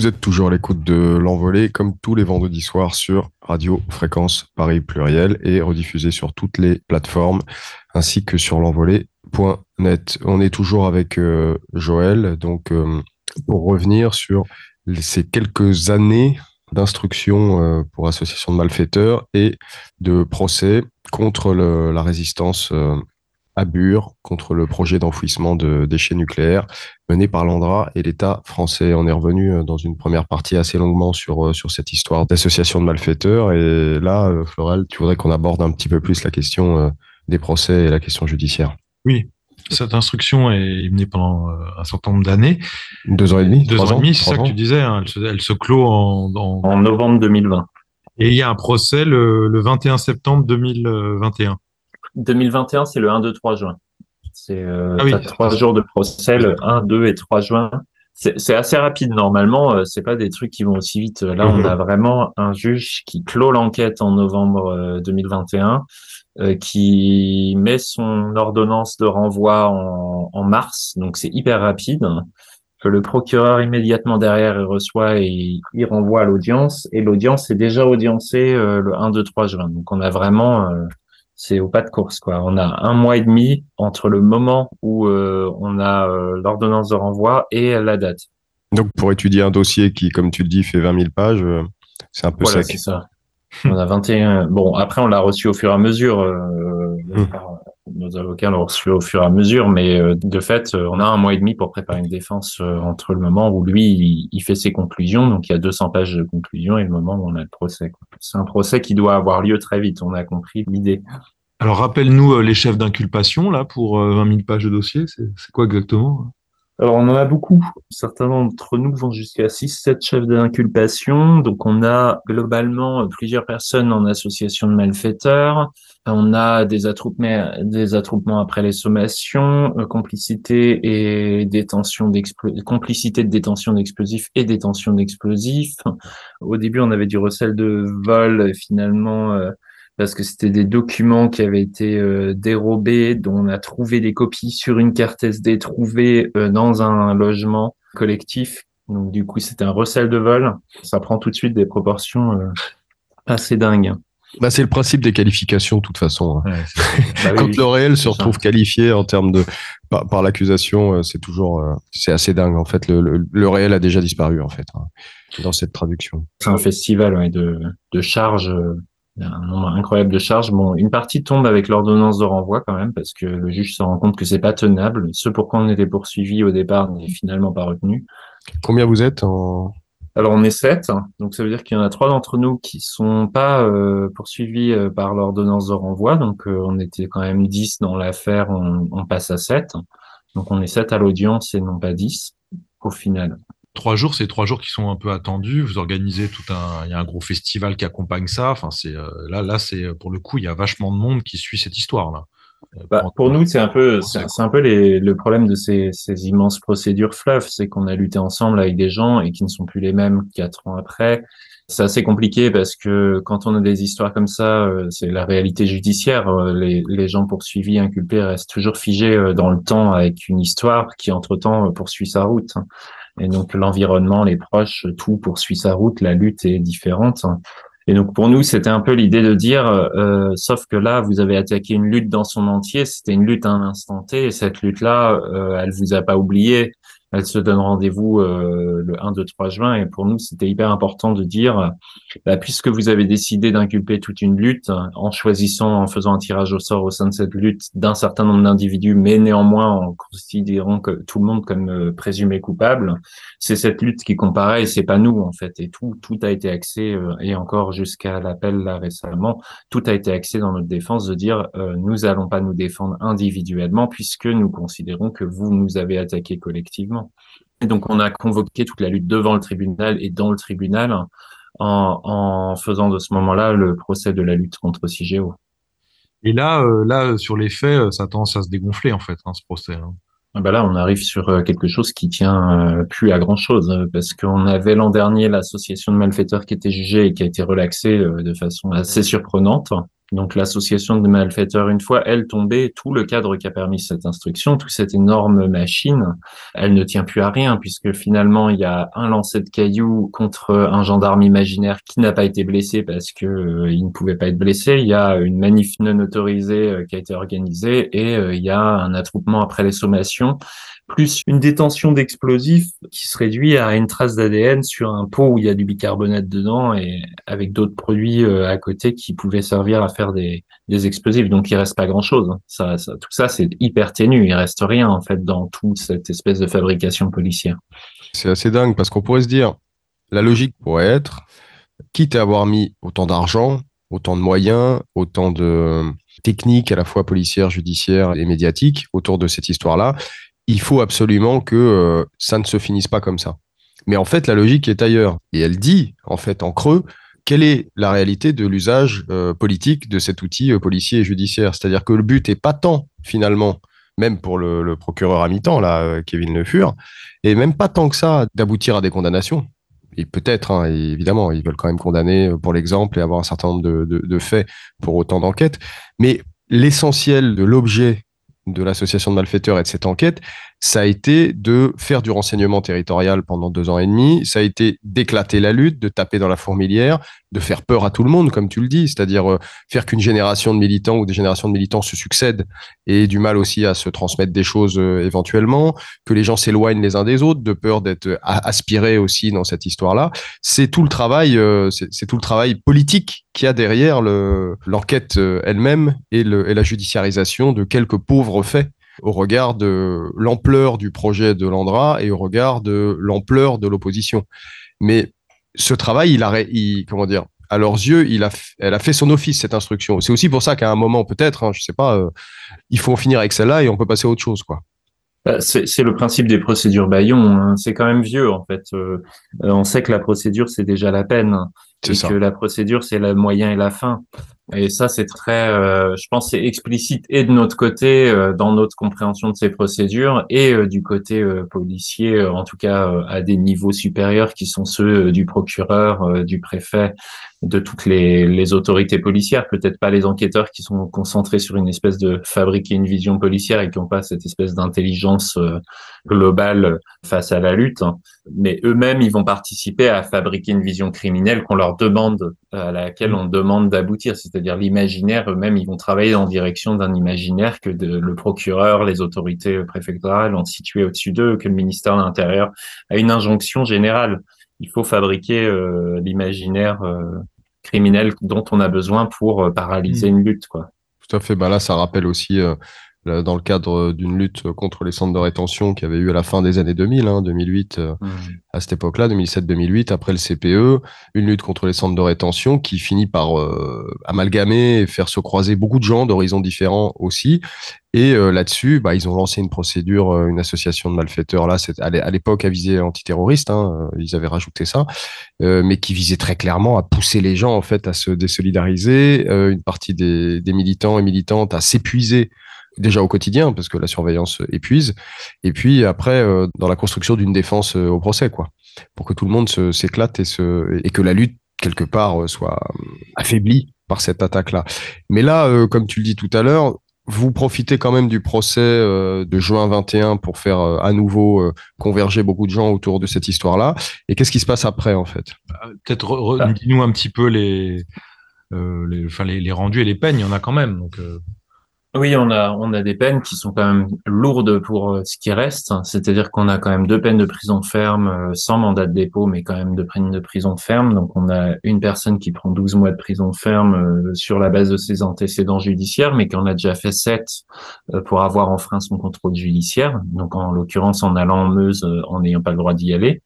Vous êtes toujours à l'écoute de l'envolée, comme tous les vendredis soirs sur Radio Fréquence Paris Pluriel et rediffusé sur toutes les plateformes ainsi que sur l'envolée.net. On est toujours avec euh, Joël, donc euh, pour revenir sur ces quelques années d'instruction euh, pour association de malfaiteurs et de procès contre le, la résistance à Bure, contre le projet d'enfouissement de déchets nucléaires mené par l'Andra et l'État français. On est revenu euh, dans une première partie assez longuement sur, sur cette histoire d'association de malfaiteurs. Et là, Floral, tu voudrais qu'on aborde un petit peu plus la question des procès et la question judiciaire. Oui, cette instruction est menée pendant euh, un certain nombre d'années. Deux ans et demi Deux ans et demi, c'est ça que tu disais. Hein, elle, se, elle, se, clôt en, en... en, novembre 2020. Et il y a un procès le, le 21 septembre 2021. 2021, c'est le 1, 2, 3 juin. C'est euh, ah oui. trois jours de procès, le 1, 2 et 3 juin. C'est assez rapide normalement, euh, c'est pas des trucs qui vont aussi vite. Là, on a vraiment un juge qui clôt l'enquête en novembre 2021 euh, qui met son ordonnance de renvoi en, en mars, donc c'est hyper rapide. Le procureur immédiatement derrière il reçoit et il renvoie à l'audience et l'audience est déjà audiencée euh, le 1, 2, 3 juin. Donc on a vraiment, euh, c'est au pas de course quoi. On a un mois et demi entre le moment où euh, on a euh, l'ordonnance de renvoi et la date. Donc pour étudier un dossier qui, comme tu le dis, fait 20 000 pages, c'est un peu voilà, sec. C'est ça. On a 21. Bon, après, on l'a reçu au fur et à mesure. Euh, mmh. Nos avocats l'ont reçu au fur et à mesure, mais euh, de fait, euh, on a un mois et demi pour préparer une défense euh, entre le moment où lui, il, il, fait ses conclusions, donc il y a 200 pages de conclusions, et le moment où on a le procès. C'est un procès qui doit avoir lieu très vite. On a compris l'idée. Alors, rappelle-nous les chefs d'inculpation là pour 20 000 pages de dossier. C'est quoi exactement? Alors, on en a beaucoup. Certains d'entre nous vont jusqu'à 6-7 chefs d'inculpation. Donc, on a globalement plusieurs personnes en association de malfaiteurs. On a des attroupements, des attroupements après les sommations, euh, complicité et détention complicité de détention d'explosifs et détention d'explosifs. Au début, on avait du recel de vol. Finalement, euh, parce que c'était des documents qui avaient été euh, dérobés, dont on a trouvé des copies sur une carte SD trouvée euh, dans un logement collectif. Donc du coup, c'était un recel de vol. Ça prend tout de suite des proportions euh, assez dingues. Bah, c'est le principe des qualifications, de toute façon. Ouais, bah, Quand oui, le réel se retrouve ça. qualifié en termes de par, par l'accusation, c'est toujours c'est assez dingue. En fait, le, le, le, réel a déjà disparu en fait hein, dans cette traduction. C'est un festival ouais, de, de charges un nombre incroyable de charges. Bon, une partie tombe avec l'ordonnance de renvoi quand même, parce que le juge se rend compte que c'est pas tenable. Ce pourquoi on était poursuivi au départ n'est finalement pas retenu. Combien vous êtes en... Alors on est sept, donc ça veut dire qu'il y en a trois d'entre nous qui sont pas euh, poursuivis euh, par l'ordonnance de renvoi, donc euh, on était quand même dix dans l'affaire, on, on, passe à sept. Donc on est sept à l'audience et non pas dix au final trois jours, c'est trois jours qui sont un peu attendus. Vous organisez tout un, il y a un gros festival qui accompagne ça. Enfin, c'est là, là, c'est pour le coup, il y a vachement de monde qui suit cette histoire là. Bah, pour nous, c'est un peu, c'est un peu les, le problème de ces, ces immenses procédures fleuves, c'est qu'on a lutté ensemble avec des gens et qui ne sont plus les mêmes quatre ans après. C'est assez compliqué parce que quand on a des histoires comme ça, c'est la réalité judiciaire. Les, les gens poursuivis, inculpés restent toujours figés dans le temps avec une histoire qui entre-temps poursuit sa route. Et donc l'environnement, les proches, tout poursuit sa route, la lutte est différente. Et donc pour nous, c'était un peu l'idée de dire, euh, sauf que là, vous avez attaqué une lutte dans son entier, c'était une lutte à un instant T, et cette lutte-là, euh, elle vous a pas oublié, elle se donne rendez-vous euh, le 1, 2, 3 juin, et pour nous, c'était hyper important de dire, bah, puisque vous avez décidé d'inculper toute une lutte, en choisissant, en faisant un tirage au sort au sein de cette lutte d'un certain nombre d'individus, mais néanmoins en considérant que tout le monde comme euh, présumé coupable, c'est cette lutte qui comparait, et c'est pas nous en fait, et tout, tout a été axé, euh, et encore jusqu'à l'appel là récemment, tout a été axé dans notre défense de dire, euh, nous allons pas nous défendre individuellement, puisque nous considérons que vous nous avez attaqué collectivement. Et donc, on a convoqué toute la lutte devant le tribunal et dans le tribunal en, en faisant de ce moment-là le procès de la lutte contre CIGEO. Et là, euh, là, sur les faits, ça tend à se dégonfler, en fait, hein, ce procès. Hein. Ah ben là, on arrive sur quelque chose qui tient euh, plus à grand chose, parce qu'on avait l'an dernier l'association de malfaiteurs qui était jugée et qui a été relaxée euh, de façon assez surprenante. Donc l'association de malfaiteurs, une fois elle tombée, tout le cadre qui a permis cette instruction, toute cette énorme machine, elle ne tient plus à rien puisque finalement il y a un lancer de cailloux contre un gendarme imaginaire qui n'a pas été blessé parce que euh, il ne pouvait pas être blessé. Il y a une manif non autorisée euh, qui a été organisée et euh, il y a un attroupement après les sommations plus une détention d'explosifs qui se réduit à une trace d'ADN sur un pot où il y a du bicarbonate dedans et avec d'autres produits euh, à côté qui pouvaient servir à faire des, explosifs. Donc il reste pas grand chose. Ça, tout ça c'est hyper ténu. Il reste rien en fait dans toute cette espèce de fabrication policière. C'est assez dingue parce qu'on pourrait se dire, la logique pourrait être, quitte à avoir mis autant d'argent, autant de moyens, autant de techniques à la fois policières, judiciaires et médiatiques autour de cette histoire-là, il faut absolument que euh, ça ne se finisse pas comme ça. Mais en fait, la logique est ailleurs. Et elle dit, en fait, en creux, quelle est la réalité de l'usage euh, politique de cet outil euh, policier et judiciaire? C'est-à-dire que le but est pas tant, finalement, même pour le, procureur à mi-temps, là, Kevin Le Fur, et même pas tant que ça d'aboutir à des condamnations. Et peut-être, hein, évidemment, ils veulent quand même condamner pour l'exemple et avoir un certain nombre de faits pour autant d'enquêtes. Mais l'essentiel de l'objet de l'association de malfaiteurs et de cette enquête, ça a été de faire du renseignement territorial pendant deux ans et demi, ça a été d'éclater la lutte, de taper dans la fourmilière, de faire peur à tout le monde, comme tu le dis, c'est-à-dire euh, faire qu'une génération de militants ou des générations de militants se succèdent et du mal aussi à se transmettre des choses euh, éventuellement, que les gens s'éloignent les uns des autres, de peur d'être euh, aspirés aussi dans cette histoire-là. C'est tout le travail, c'est tout le travail politique qu'il y a derrière l'enquête elle-même et, et la judiciarisation de quelques pauvres faits au regard de l'ampleur du projet de Landra et au regard de l'ampleur de l'opposition. Mais ce travail, il a, comment dire, à leurs yeux, il a, elle a fait son office cette instruction. C'est aussi pour ça qu'à un moment, peut-être, hein, je sais pas, euh, il faut en finir avec celle-là et on peut passer à autre chose, quoi. Bah, c'est le principe des procédures Bayon. Hein. C'est quand même vieux en fait. Euh, on sait que la procédure c'est déjà la peine et que la procédure c'est le moyen et la fin. Et ça, c'est très, euh, je pense, c'est explicite et de notre côté euh, dans notre compréhension de ces procédures et euh, du côté policier, en tout cas à des niveaux supérieurs qui sont ceux du procureur, du préfet, de toutes les, les autorités policières. Peut-être pas les enquêteurs qui sont concentrés sur une espèce de fabriquer une vision policière et qui n'ont pas cette espèce d'intelligence globale face à la lutte, mais eux-mêmes, ils vont participer à fabriquer une vision criminelle qu'on leur demande, à laquelle on demande d'aboutir. C'est c'est-à-dire l'imaginaire, eux-mêmes, ils vont travailler en direction d'un imaginaire que le procureur, les autorités préfectorales ont situé au-dessus d'eux, que le ministère de l'Intérieur a une injonction générale. Il faut fabriquer euh, l'imaginaire euh, criminel dont on a besoin pour euh, paralyser mmh. une lutte. Quoi. Tout à fait. Bah là, ça rappelle aussi dans le cadre d'une lutte contre les centres de rétention qui avait eu à la fin des années 2000, hein, 2008, euh, mmh. à cette époque-là, 2007-2008, après le CPE, une lutte contre les centres de rétention qui finit par euh, amalgamer et faire se croiser beaucoup de gens d'horizons différents aussi. Et euh, là-dessus, bah, ils ont lancé une procédure, une association de malfaiteurs, là, à l'époque à visée antiterroriste, hein, ils avaient rajouté ça, mais qui visait très clairement à pousser les gens en fait à se désolidariser, une partie des, des militants et militantes à s'épuiser déjà au quotidien parce que la surveillance épuise et puis après euh, dans la construction d'une défense euh, au procès quoi pour que tout le monde s'éclate et que la lutte quelque part euh, soit affaiblie par cette attaque là mais là comme tu le dis tout à l'heure vous profitez quand même du procès de juin 21 pour faire à nouveau converger beaucoup de gens autour de cette histoire-là. Et qu'est-ce qui se passe après, en fait? Peut-être ah. dis-nous un petit peu les, enfin, les, rendus et les peines, il y en a quand même. Donc, oui, on a, on a des peines qui sont quand même lourdes pour euh, ce qui reste. C'est-à-dire qu'on a quand même deux peines de prison ferme euh, sans mandat de dépôt, mais quand même deux peines de prison ferme. Donc on a une personne qui prend 12 mois de prison ferme euh, sur la base de ses antécédents judiciaires, mais qui en a déjà fait 7 pour avoir enfreint son contrôle judiciaire. Donc en l'occurrence en allant en Meuse en n'ayant pas le droit d'y aller.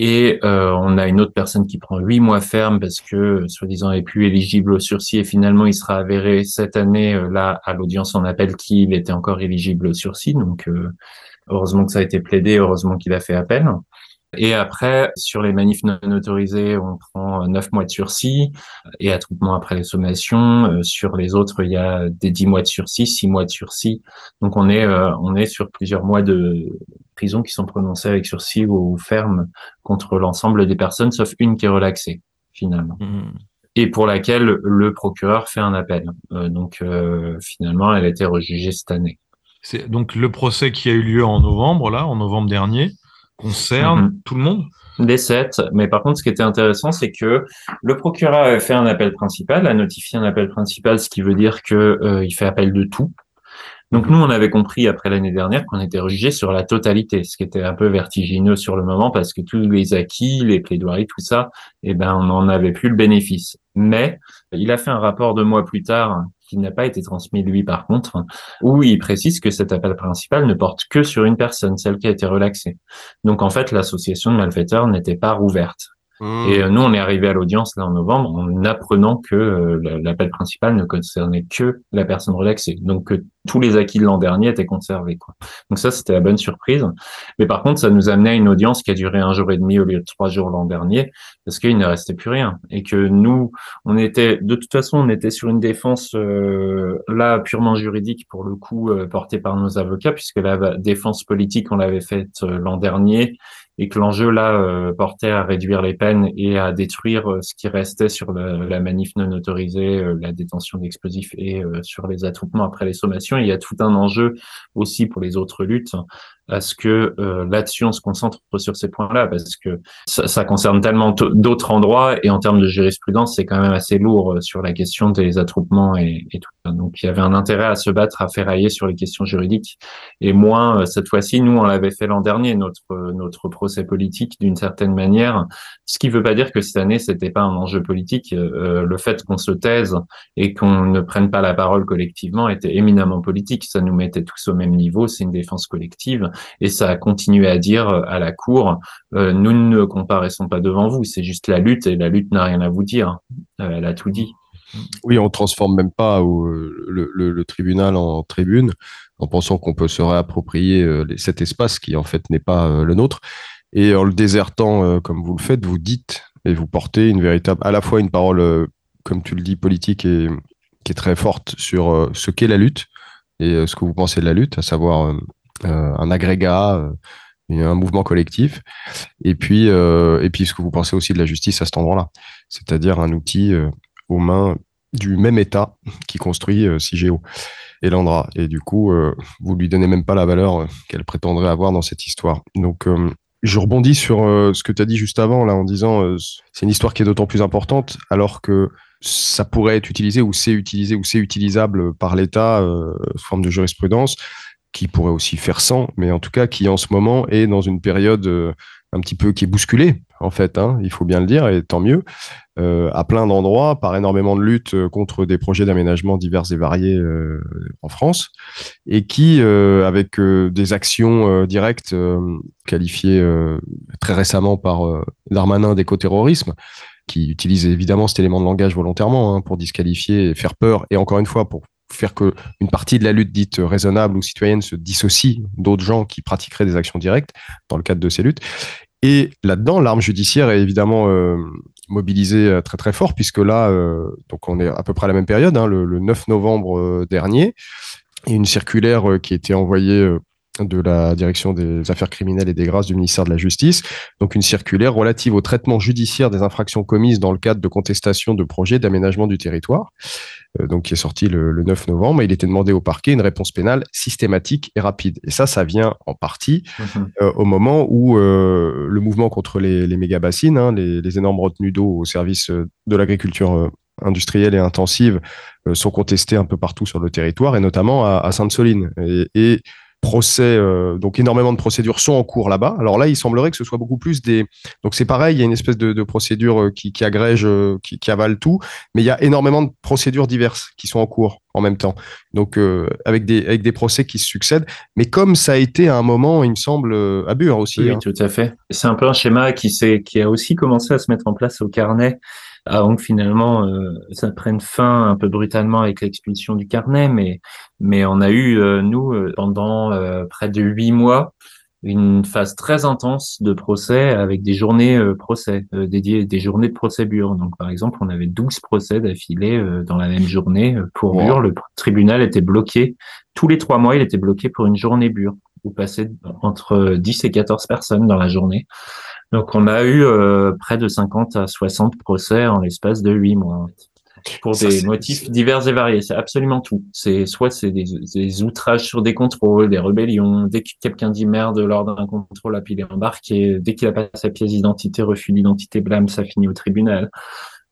Et euh, on a une autre personne qui prend huit mois ferme parce que, soi-disant, est plus éligible au sursis. Et finalement, il sera avéré cette année, euh, là, à l'audience en appel, qu'il était encore éligible au sursis. Donc, euh, heureusement que ça a été plaidé, heureusement qu'il a fait appel. Et après, sur les manifs non autorisés, on prend neuf mois de sursis et attroupement après les sommations. sur les autres, il y a des dix mois de sursis, six mois de sursis. Donc on est on est sur plusieurs mois de prisons qui sont prononcées avec sursis ou ferme contre l'ensemble des personnes, sauf une qui est relaxée, finalement. Mmh. et pour laquelle le procureur fait un appel. donc finalement, elle a été rejugée cette année. C'est donc le procès qui a eu lieu en novembre, là, en novembre dernier, concerne Mhm. tout le monde Des sept. Mais par contre, ce qui était intéressant, c'est que le procureur avait fait un appel principal, a notifié un appel principal, ce qui veut dire que euh, il fait appel de tout. Donc nous, on avait compris après l'année dernière qu'on était jugé sur la totalité, ce qui était un peu vertigineux sur le moment parce que tous les acquis, les plaidoiries, tout ça, eh ben on n'en avait plus le bénéfice. Mais il a fait un rapport deux mois plus tard qui n'a pas été transmis lui par contre, où il précise que cet appel principal ne porte que sur une personne, celle qui a été relaxée. Donc en fait, l'association de malfaiteurs n'était pas rouverte. Mmh. Et euh, nous, on est arrivé à l'audience là en novembre en apprenant que euh, la- l'appel principal ne concernait que la personne relaxée, donc que tous les acquis de l'an dernier étaient conservés. Donc ça, c'était la bonne surprise. Mais par contre, ça nous a amené à une audience qui a duré un jour et demi au lieu de trois jours l'an dernier, parce qu'il ne restait plus rien et que nous, on était de toute façon, on était sur une défense euh, là purement juridique pour le coup euh, portée par nos avocats, puisque la défense politique on l'avait faite euh, l'an dernier et que l'enjeu là portait à réduire les peines et à détruire ce qui restait sur la, la manif non autorisée, la détention d'explosifs et sur les attroupements après les sommations. Il y a tout un enjeu aussi pour les autres luttes à ce que euh, là-dessus on se concentre sur ces points-là parce que ça, ça concerne tellement d'autres endroits et en termes de jurisprudence c'est quand même assez lourd euh, sur la question des attroupements et, et tout. Donc il y avait un intérêt à se battre, à ferrailler sur les questions juridiques et moins euh, cette fois-ci nous on l'avait fait l'an dernier notre euh, notre procès politique d'une certaine manière, ce qui veut pas dire que cette année c'était pas un enjeu politique. Euh, le fait qu'on se taise et qu'on ne prenne pas la parole collectivement était éminemment politique. Ça nous mettait tous au même niveau. C'est une défense collective et ça a continué à dire euh, à la cour euh, nous ne comparaissons pas devant vous. C'est juste la lutte et la lutte n'a rien à vous dire. Euh, elle a tout dit. Oui, on transforme même pas le, le- tribunal en tribune en pensant qu'on peut se réapproprier cet espace qui en fait n'est pas le nôtre. Et en le désertant comme vous le faites, vous dites et vous portez une véritable, à la fois une parole, comme tu le dis, politique et qui est très forte sur ce qu'est la lutte et ce que vous pensez de la lutte, à savoir un agrégat, euh, un mouvement collectif, et puis euh, et puis ce que vous pensez aussi de la justice à cet endroit-là, c'est-à-dire un outil euh, aux mains du même État qui construit euh, CIGEO et Landra. Et du coup, euh, vous lui donnez même pas la valeur euh, qu'elle prétendrait avoir dans cette histoire. Donc, euh, je rebondis sur euh, ce que tu as dit juste avant, là, en disant euh, c'est une histoire qui est d'autant plus importante alors que ça pourrait être utilisé ou c'est utilisé ou c'est utilisable par l'État euh, sous forme de jurisprudence qui pourrait aussi faire sans, mais en tout cas qui en ce moment est dans une période euh, un petit peu qui est bousculée, en fait, hein, il faut bien le dire, et tant mieux, euh, à plein d'endroits, par énormément de luttes euh, contre des projets d'aménagement divers et variés en France, et qui, avec des actions directes qualifiées très récemment par Darmanin d'écoterrorisme, qui utilise évidemment cet élément de langage volontairement hein, pour disqualifier et faire peur, et encore une fois, pour faire que une partie de la lutte dite raisonnable ou citoyenne se dissocie d'autres gens qui pratiqueraient des actions directes dans le cadre de ces luttes. Et là-dedans, l'arme judiciaire est évidemment euh, mobilisée euh, très très fort, puisque là, euh, donc on est à peu près à la même période, hein, le, le 9 novembre euh, dernier, et une circulaire euh, qui a été envoyée euh, de la direction des affaires criminelles et des grâces du ministère de la Justice, donc une circulaire relative au traitement judiciaire des infractions commises dans le cadre de contestation de projets d'aménagement du territoire, euh, donc qui est sorti le, le 9 novembre, et il était demandé au parquet une réponse pénale systématique et rapide. Et ça, ça vient en partie euh, au moment où euh, le mouvement contre les, les méga bassines, hein, les, les énormes retenues d'eau au service de l'agriculture euh, industrielle et intensive, euh, sont contestés un peu partout sur le territoire, et notamment à, à Sainte-Soline. Et, et procès, euh, donc énormément de procédures sont en cours là-bas. Alors là, il semblerait que ce soit beaucoup plus des. Donc c'est pareil, il y a une espèce de, de procédure euh, qui, qui agrège, euh, qui, qui avale tout, mais il y a énormément de procédures diverses qui sont en cours en même temps. Donc euh, avec des avec des procès qui se succèdent. Mais comme ça a été à un moment, il me semble, à Bure aussi. Oui, hein. tout à fait. C'est un peu un schéma qui, s'est- qui a aussi commencé à se mettre en place au carnet avant que finalement euh, ça prenne fin un peu brutalement avec l'expulsion du carnet. Mais, mais on a eu, euh, nous, euh, pendant euh, près de huit mois, une phase très intense de procès avec des journées euh, procès euh, dédiées, des journées de procès Bure. Donc, par exemple, on avait 12 procès d'affilée euh, dans la même journée pour Wow. Bure. Le tribunal était bloqué. Tous les trois mois, il était bloqué pour une journée Bure où passaient entre 10 et 14 personnes dans la journée. Donc on a eu euh, près de 50 à 60 procès en l'espace de 8 mois pour des motifs divers et variés. C'est absolument tout. C'est soit c'est des, des, outrages sur des contrôles, des rébellions. Dès que quelqu'un dit merde lors d'un contrôle, puis il est embarqué. Dès qu'il a pas sa pièce d'identité, refus d'identité, blâme, ça finit au tribunal.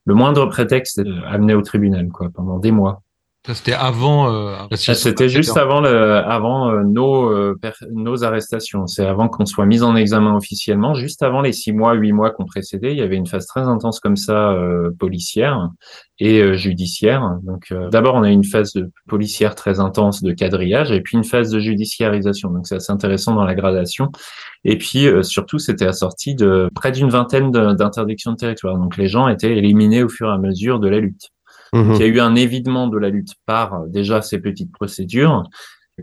Le moindre prétexte est amené au tribunal, quoi, pendant des mois. C'était avant. Euh, C'était juste avant le, avant euh, nos euh, nos arrestations. C'est avant qu'on soit mis en examen officiellement. Juste avant les six mois, huit mois qu'on précédait, il y avait une phase très intense comme ça, euh, policière et judiciaire. Donc d'abord on a une phase de policière très intense de quadrillage et puis une phase de judiciarisation. Donc c'est assez intéressant dans la gradation. Et puis surtout c'était assorti de près d'une vingtaine d'interdictions de territoire. Donc les gens étaient éliminés au fur et à mesure de la lutte. Mhm. Il y a eu un évidement de la lutte par euh, déjà ces petites procédures,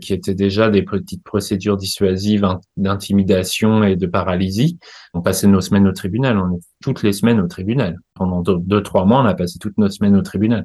qui étaient déjà des petites procédures dissuasives d'intimidation et de paralysie. On passait nos semaines au tribunal, on est toutes les semaines au tribunal. Pendant deux, trois mois, on a passé toutes nos semaines au tribunal.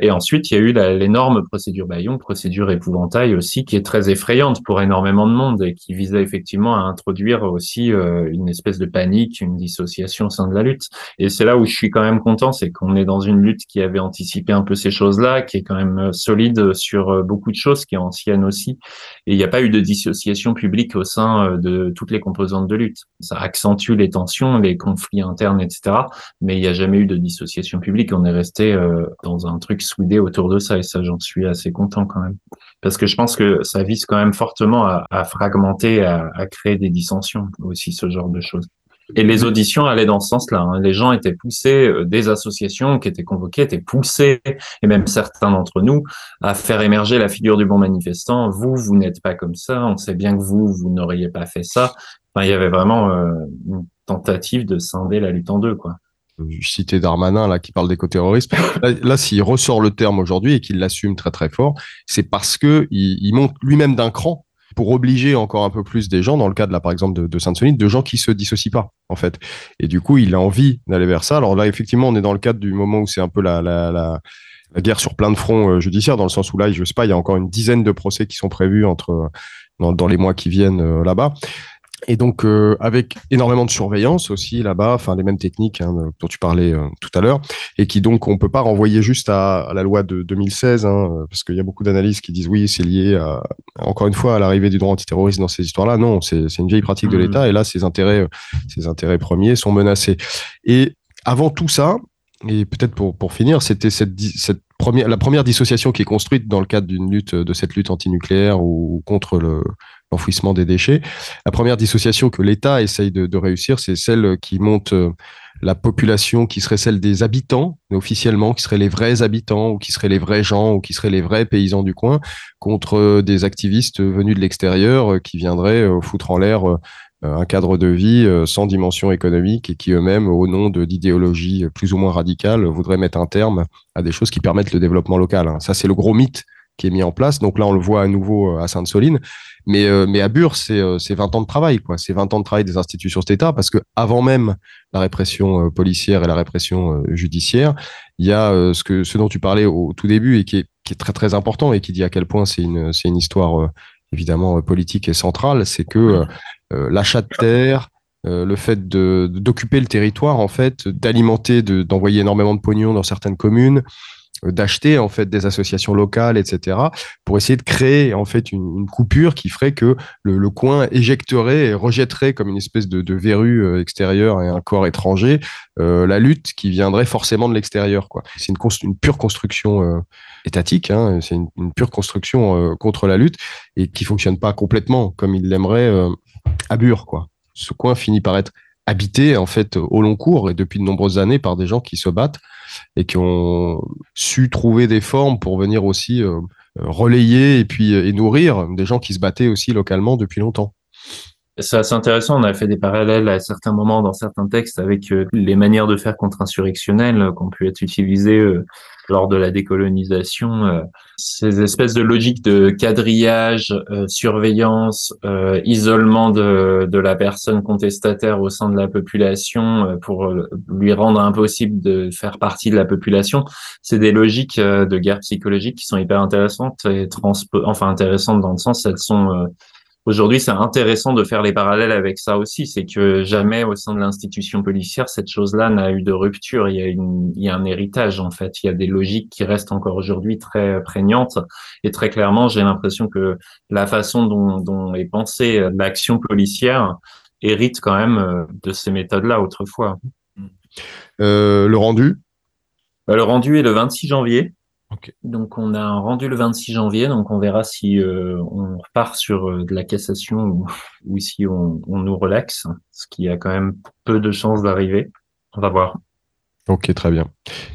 Et ensuite, il y a eu l'énorme procédure Bayon, procédure épouvantail aussi, qui est très effrayante pour énormément de monde et qui visait effectivement à introduire aussi euh, une espèce de panique, une dissociation au sein de la lutte. Et c'est là où je suis quand même content, c'est qu'on est dans une lutte qui avait anticipé un peu ces choses-là, qui est quand même euh, solide sur euh, beaucoup de choses, qui est ancienne aussi. Et il n'y a pas eu de dissociation publique au sein de toutes les composantes de lutte. Ça accentue les tensions, les conflits internes, etc. Mais il n'y a jamais eu de dissociation publique. On est resté euh, dans un truc soudé autour de ça, et ça, j'en suis assez content quand même. Parce que je pense que ça vise quand même fortement à, fragmenter, à créer des dissensions aussi, ce genre de choses. Et les auditions allaient dans ce sens-là. Hein. Les gens étaient poussés, euh, des associations qui étaient convoquées étaient poussées, et même certains d'entre nous, à faire émerger la figure du bon manifestant. Vous, vous n'êtes pas comme ça. On sait bien que vous, vous n'auriez pas fait ça. Enfin, il y avait vraiment euh, une tentative de scinder la lutte en deux, quoi. Je Darmanin là qui parle d'éco-terrorisme. Là, s'il ressort le terme aujourd'hui et qu'il l'assume très très fort, c'est parce que il monte lui-même d'un cran pour obliger encore un peu plus des gens, dans le cas de là, par exemple, de, Sainte-Soline, de gens qui se dissocient pas, en fait. Et du coup, il a envie d'aller vers ça. Alors là, effectivement, on est dans le cadre du moment où c'est un peu la, guerre sur plein de fronts euh, judiciaires, dans le sens où là, je sais pas, il y a encore une dizaine de procès qui sont prévus entre dans, dans les mois qui viennent euh, là-bas. Et donc euh, avec énormément de surveillance aussi là-bas, enfin les mêmes techniques hein, dont tu parlais euh, tout à l'heure, et qui donc on peut pas renvoyer juste à, à la loi de 2016, hein, parce qu'il y a beaucoup d'analyses qui disent oui c'est lié à, encore une fois à l'arrivée du droit antiterroriste dans ces histoires-là. Non, c'est une vieille pratique de mmh. l'État, et là ses intérêts, ses intérêts premiers sont menacés. Et avant tout ça, et peut-être pour pour finir, c'était cette, cette la première dissociation qui est construite dans le cadre d'une lutte de cette lutte antinucléaire ou contre le l'enfouissement des déchets. La première dissociation que l'État essaye de, de réussir, c'est celle qui monte euh, la population qui serait celle des habitants, officiellement, qui seraient les vrais habitants, ou qui seraient les vrais gens, ou qui seraient les vrais paysans du coin, contre euh, des activistes venus de l'extérieur euh, qui viendraient foutre en l'air un cadre de vie sans dimension économique et qui eux-mêmes, au nom d'idéologies plus ou moins radicales, voudraient mettre un terme à des choses qui permettent le développement local. Ça, c'est le gros mythe qui est mis en place. Donc là, on le voit à nouveau à Sainte-Soline. Mais, euh, mais à Bure, c'est euh, 20 ans de travail, quoi. C'est 20 ans de travail des institutions d'État, parce que avant même la répression euh, policière et la répression euh, judiciaire, il y a ce, que, ce dont tu parlais au tout début et qui est, qui est très très important et qui dit à quel point c'est une, une histoire évidemment politique et centrale, c'est que l'achat de terre, le fait d'occuper le territoire, en fait, d'alimenter, d'envoyer énormément de pognon dans certaines communes, d'acheter en fait des associations locales, etc., pour essayer de créer en fait une, coupure qui ferait que le, coin éjecterait et rejetterait comme une espèce de, de verrue euh, extérieure et un corps étranger euh, la lutte qui viendrait forcément de l'extérieur. Quoi. C'est une, une, pure construction euh, étatique, hein, c'est une, une, pure construction contre la lutte et qui fonctionne pas complètement comme il l'aimerait à Bure. Quoi. Ce coin finit par être habité en fait au long cours et depuis de nombreuses années par des gens qui se battent et qui ont su trouver des formes pour venir aussi euh, relayer et puis et nourrir des gens qui se battaient aussi localement depuis longtemps. C'est assez intéressant. On a fait des parallèles à certains moments dans certains textes avec euh, les manières de faire contre-insurrectionnelles euh, qui ont pu être utilisées euh, lors de la décolonisation. Ces espèces de logiques de quadrillage, surveillance, isolement de, la personne contestataire au sein de la population pour lui rendre impossible de faire partie de la population. C'est des logiques de guerre psychologique qui sont hyper intéressantes et enfin intéressantes dans le sens elles sont aujourd'hui, c'est intéressant de faire les parallèles avec ça aussi. C'est que jamais au sein de l'institution policière, cette chose-là n'a eu de rupture. Il y, a une, il y a un héritage, en fait. Il y a des logiques qui restent encore aujourd'hui très prégnantes. Et très clairement, j'ai l'impression que la façon dont, dont est pensée l'action policière hérite quand même euh, de ces méthodes-là autrefois. Euh, le rendu? Bah, Le rendu est le 26 janvier. Donc on a un rendu le 26 janvier, donc on verra si euh, on repart sur euh, de la cassation ou, ou si on, on nous relaxe, ce qui a quand même peu de chances d'arriver. On va voir. Ok, très bien.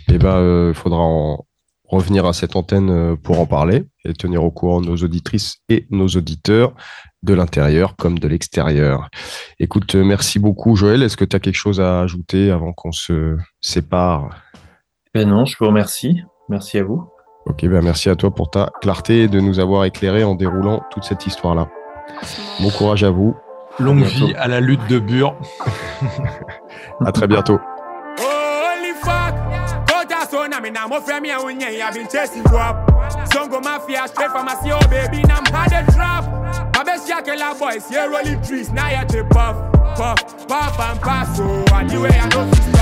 Eh ben, il faudra en revenir à cette antenne euh, pour en parler et tenir au courant nos auditrices et nos auditeurs de l'intérieur comme de l'extérieur. Écoute, euh, merci beaucoup Joël. Est-ce que tu as quelque chose à ajouter avant qu'on se sépare? Ben non, je vous remercie. Merci à vous. Ok, ben merci à toi pour ta clarté et de nous avoir éclairé en déroulant toute cette histoire-là. Bon courage à vous. Longue bientôt. vie à la lutte de Bure. À très bientôt. Boys here rolling trees now you puff puff and pass so I know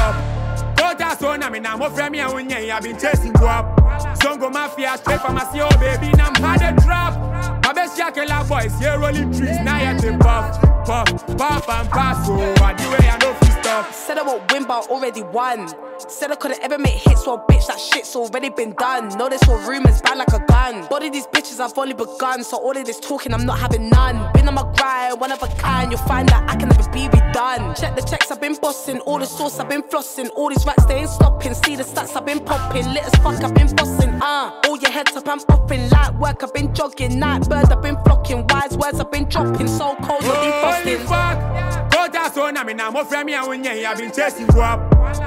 fi stop. Kota so na me na mo frɛ me a wonye I've been chasing you up. Songo mafia straight from a CEO baby na I'm had a trap. My best yakela boys here rolling trees now you to puff puff puff and pass so and the way I know stop. Said I won't win, but I already won. Said I couldn't ever make hits, so bitch, that shit's already been done. Know this all rumors, bad like a gun. Body these bitches, I've only begun. So all of this talking, I'm not having none. Been on my grind, one of a kind. You'll find that I can never be redone. Check the checks, I've been bossing. All the sauce, I've been flossing. All these rats, they ain't stopping. See the stats, I've been popping. Lit as fuck, I've been bossing. Uh, all your heads up, I'm popping. Light work, I've been jogging. Night bird, I've been flocking. Wise words, I've been dropping. So cold, you're defrosting. fuck. Kota so na me na mo frɛ me a wonye I've been chasing you up.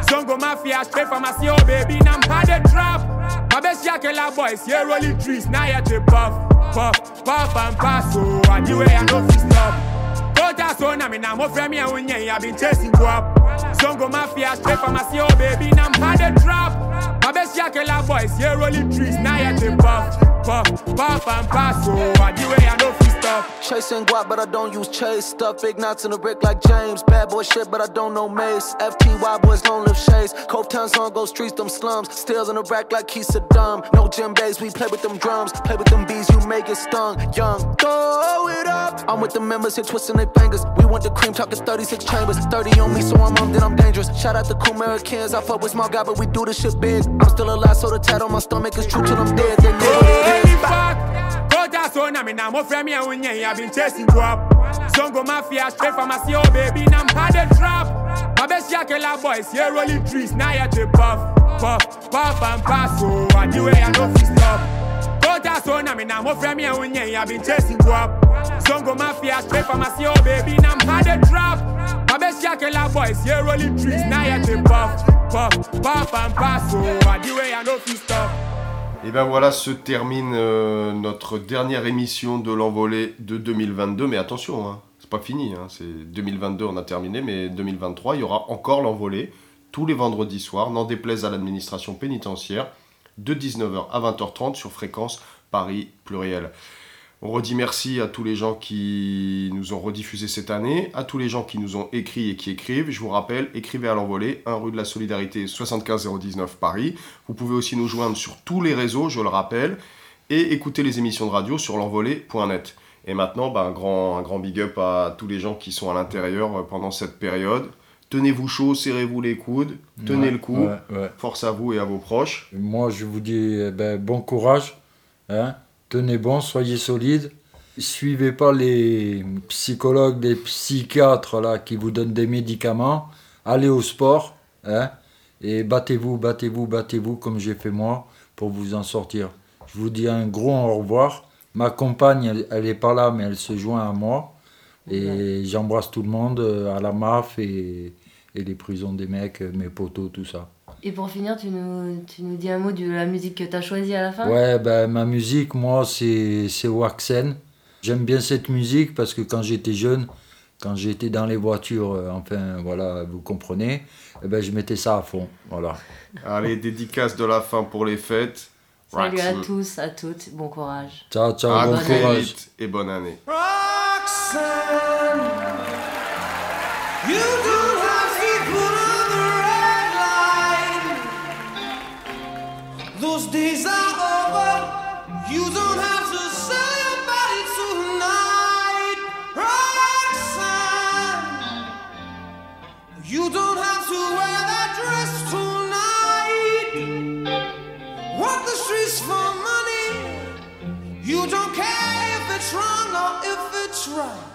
Songo mafia straight from a CEO baby na I'm had a trap. My best yakela boys here rolling trees now you to puff puff puff and pass so and the way I know fi stop. Kota so na me na mo frɛ me a wonye I've been chasing you up. Songo mafia straight from a CEO baby na I'm had a trap. My best yakela boys here rolling trees now you to puff puff puff and pass so and the way I know fi stop. Chasing guap, but I don't use chase. Stuff big knots in the brick like James. Bad boy shit, but I don't know Mace. FTY boys don't live shades. Cope Town song go streets, them slums. Steals in the rack like he's Saddam. No gym days, we play with them drums. Play with them bees, you may get stung. Young, throw it up. I'm with the members here twisting their fingers. We want the cream, talking 36 chambers. 30 on me, so I'm on, then I'm dangerous. Shout out to cool Americans. I fuck with small guy, but we do this shit big. I'm still alive, so the tat on my stomach is true till I'm dead. They know what it is. Kota so na me na mo frɛ me a wonye I've been chasing you up. Songo mafia straight from a CEO baby na I'm had a trap. My best yakela boys here rolling trees now you to puff puff puff and pass so and the way I know fi stop. Kota so na me na mo frɛ me a wonye I've been chasing you up. Songo mafia straight from a CEO baby na I'm had a trap. My best yakela boys here rolling trees now you to puff puff puff and pass so and the way I know fi stop. Et ben voilà, se termine euh, notre dernière émission de l'envolée de 2022. Mais attention, hein, c'est pas fini. hein, c'est 2022, on a terminé, mais 2023, il y aura encore l'envolée tous les vendredis soirs, n'en déplaise à l'administration pénitentiaire, de 19h à 20h30 sur fréquence Paris pluriel. On redit merci à tous les gens qui nous ont rediffusé cette année, à tous les gens qui nous ont écrit et qui écrivent. Je vous rappelle, écrivez à l'envolée, 1 rue de la Solidarité 75 019 Paris. Vous pouvez aussi nous joindre sur tous les réseaux, je le rappelle, et écouter les émissions de radio sur l'envolée.net. Et maintenant, bah, un, grand, un grand big up à tous les gens qui sont à l'intérieur euh, pendant cette période. Tenez-vous chaud, serrez-vous les coudes, tenez Ouais, le coup. ouais, ouais. Force à vous et à vos proches. Moi, je vous dis eh ben, bon courage. Hein. Tenez bon, soyez solides. Suivez pas les psychologues, les psychiatres là, qui vous donnent des médicaments. Allez au sport. Hein. Et battez-vous, battez-vous, battez-vous comme j'ai fait moi pour vous en sortir. Je vous dis un gros au revoir. Ma compagne, elle, elle est pas là, mais elle se joint à moi. Et j'embrasse tout le monde euh, à la MAF et, et les prisons des mecs, euh, mes potos, tout ça. Et pour finir, tu nous, tu nous dis un mot de la musique que tu as choisie à la fin? Ouais, ben, ma musique, moi, c'est c'est Waxen. J'aime bien cette musique parce que quand j'étais jeune, quand j'étais dans les voitures, euh, enfin, voilà, vous comprenez, eh ben, je mettais ça à fond. Voilà. Allez, dédicace de la fin pour les fêtes. Salut à tous, à toutes, bon courage. Ciao, ciao, À bon très courage. vite et bonne année. Roxanne. You Those days are over. You don't have to sell your body tonight, Roxanne. You don't have to wear that dress tonight. Walk the streets for money. You don't care if it's wrong or if it's right.